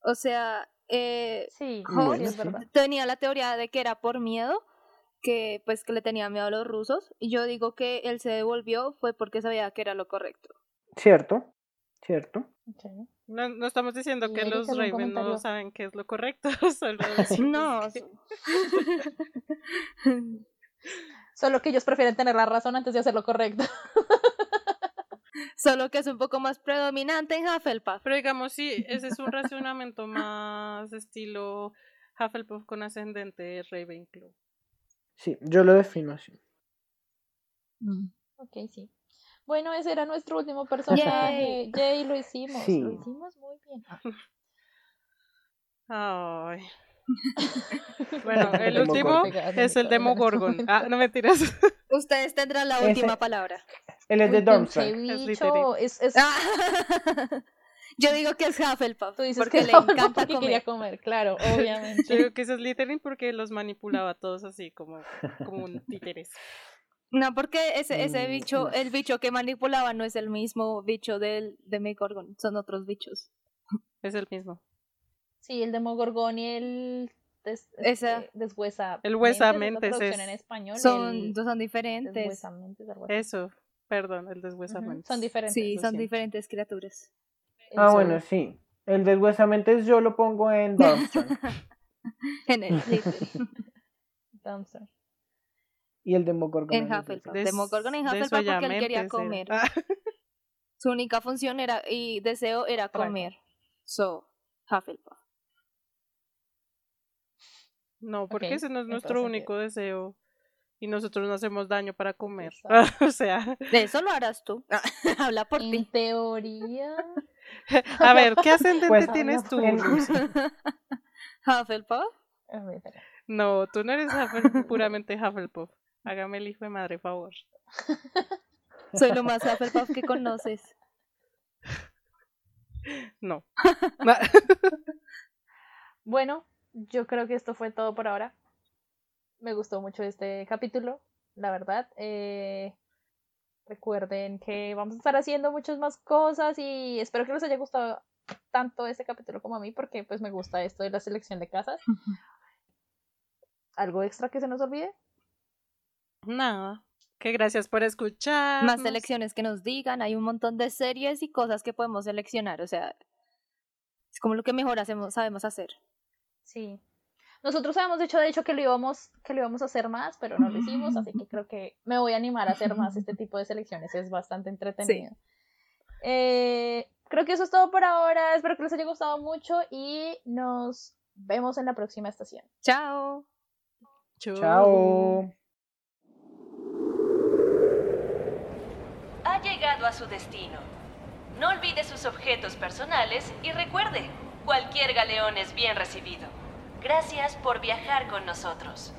O sea, eh, Sí, sí, tenía la teoría de que era por miedo, que pues que le tenía miedo a los rusos. Y yo digo que él se devolvió fue porque sabía que era lo correcto. Cierto, cierto. No, no estamos diciendo que los ¿algún Raven no saben qué es lo correcto, solo No. que- Solo que ellos prefieren tener la razón antes de hacer lo correcto. Solo que es un poco más predominante en Hufflepuff. Pero digamos, sí, ese es un razonamiento más estilo Hufflepuff con ascendente Ravenclaw. Sí, yo lo defino así. Ok, sí. Bueno, ese era nuestro último personaje. Yay, lo hicimos. Sí. Lo hicimos muy bien. Ay. Bueno, el último es el Demogorgon. Ah, no mentiras. Ustedes tendrán la Ese- última palabra. Él es de. Es bicho. Es, es, Ah, Yo digo que es Hufflepuff. tú dices porque que le no, encanta porque quería comer. comer, claro, Yo obviamente. digo que eso es Slytherin porque los manipulaba a todos así, como, como un títeres. No, porque ese, ese Mm, bicho, no. el bicho que manipulaba no es el mismo bicho del de Megorgon, son otros bichos. Es el mismo. Sí, el Demogorgon y el des, Esa- este, deshuesa. El huesamentes mentes, es es- en español. Son, el son diferentes. Eso, perdón, el Ujú, deshuesamiento. Son diferentes. Sí, son siento. diferentes criaturas. Ah, bueno, sí. El deshuesamente yo lo pongo en Durmstrang. En el. Dumpster. y el Demogorgon. En en Hufflepuff. Des- Demogorgon en Hufflepuff porque él quería comer. Ah, Su única función era y deseo era Bueno. comer. So, Hufflepuff. No, porque ese no es nuestro único deseo. Y nosotros no hacemos daño para comer. O sea, Eso lo harás tú. Habla por En ti. teoría. a ver, ¿qué ascendente Pues, tienes tú? Hufflepuff. No, tú no eres Huffle- puramente Hufflepuff. Hágame el hijo de madre, favor. Soy lo más Hufflepuff que conoces. No. Bueno, yo creo que esto fue todo por ahora. Me gustó mucho este capítulo, la verdad. Eh, recuerden que vamos a estar haciendo muchas más cosas y espero que les haya gustado tanto este capítulo como a mí porque pues me gusta esto de la selección de casas. ¿Algo extra que se nos olvide? Nada. Que gracias por escuchar. Más selecciones que nos digan. Hay un montón de series y cosas que podemos seleccionar. O sea, como lo que mejor hacemos, sabemos hacer. Sí. Nosotros habíamos dicho, de hecho, que lo íbamos, que lo íbamos a hacer más, pero no lo hicimos, así que creo que me voy a animar a hacer más este tipo de selecciones, es bastante entretenido. Eh, creo que eso es todo por ahora, espero que les haya gustado mucho y nos vemos en la próxima estación. Chao. Chao. Ha llegado a su destino. No olvide sus objetos personales y recuerde, cualquier galeón es bien recibido. Gracias por viajar con nosotros.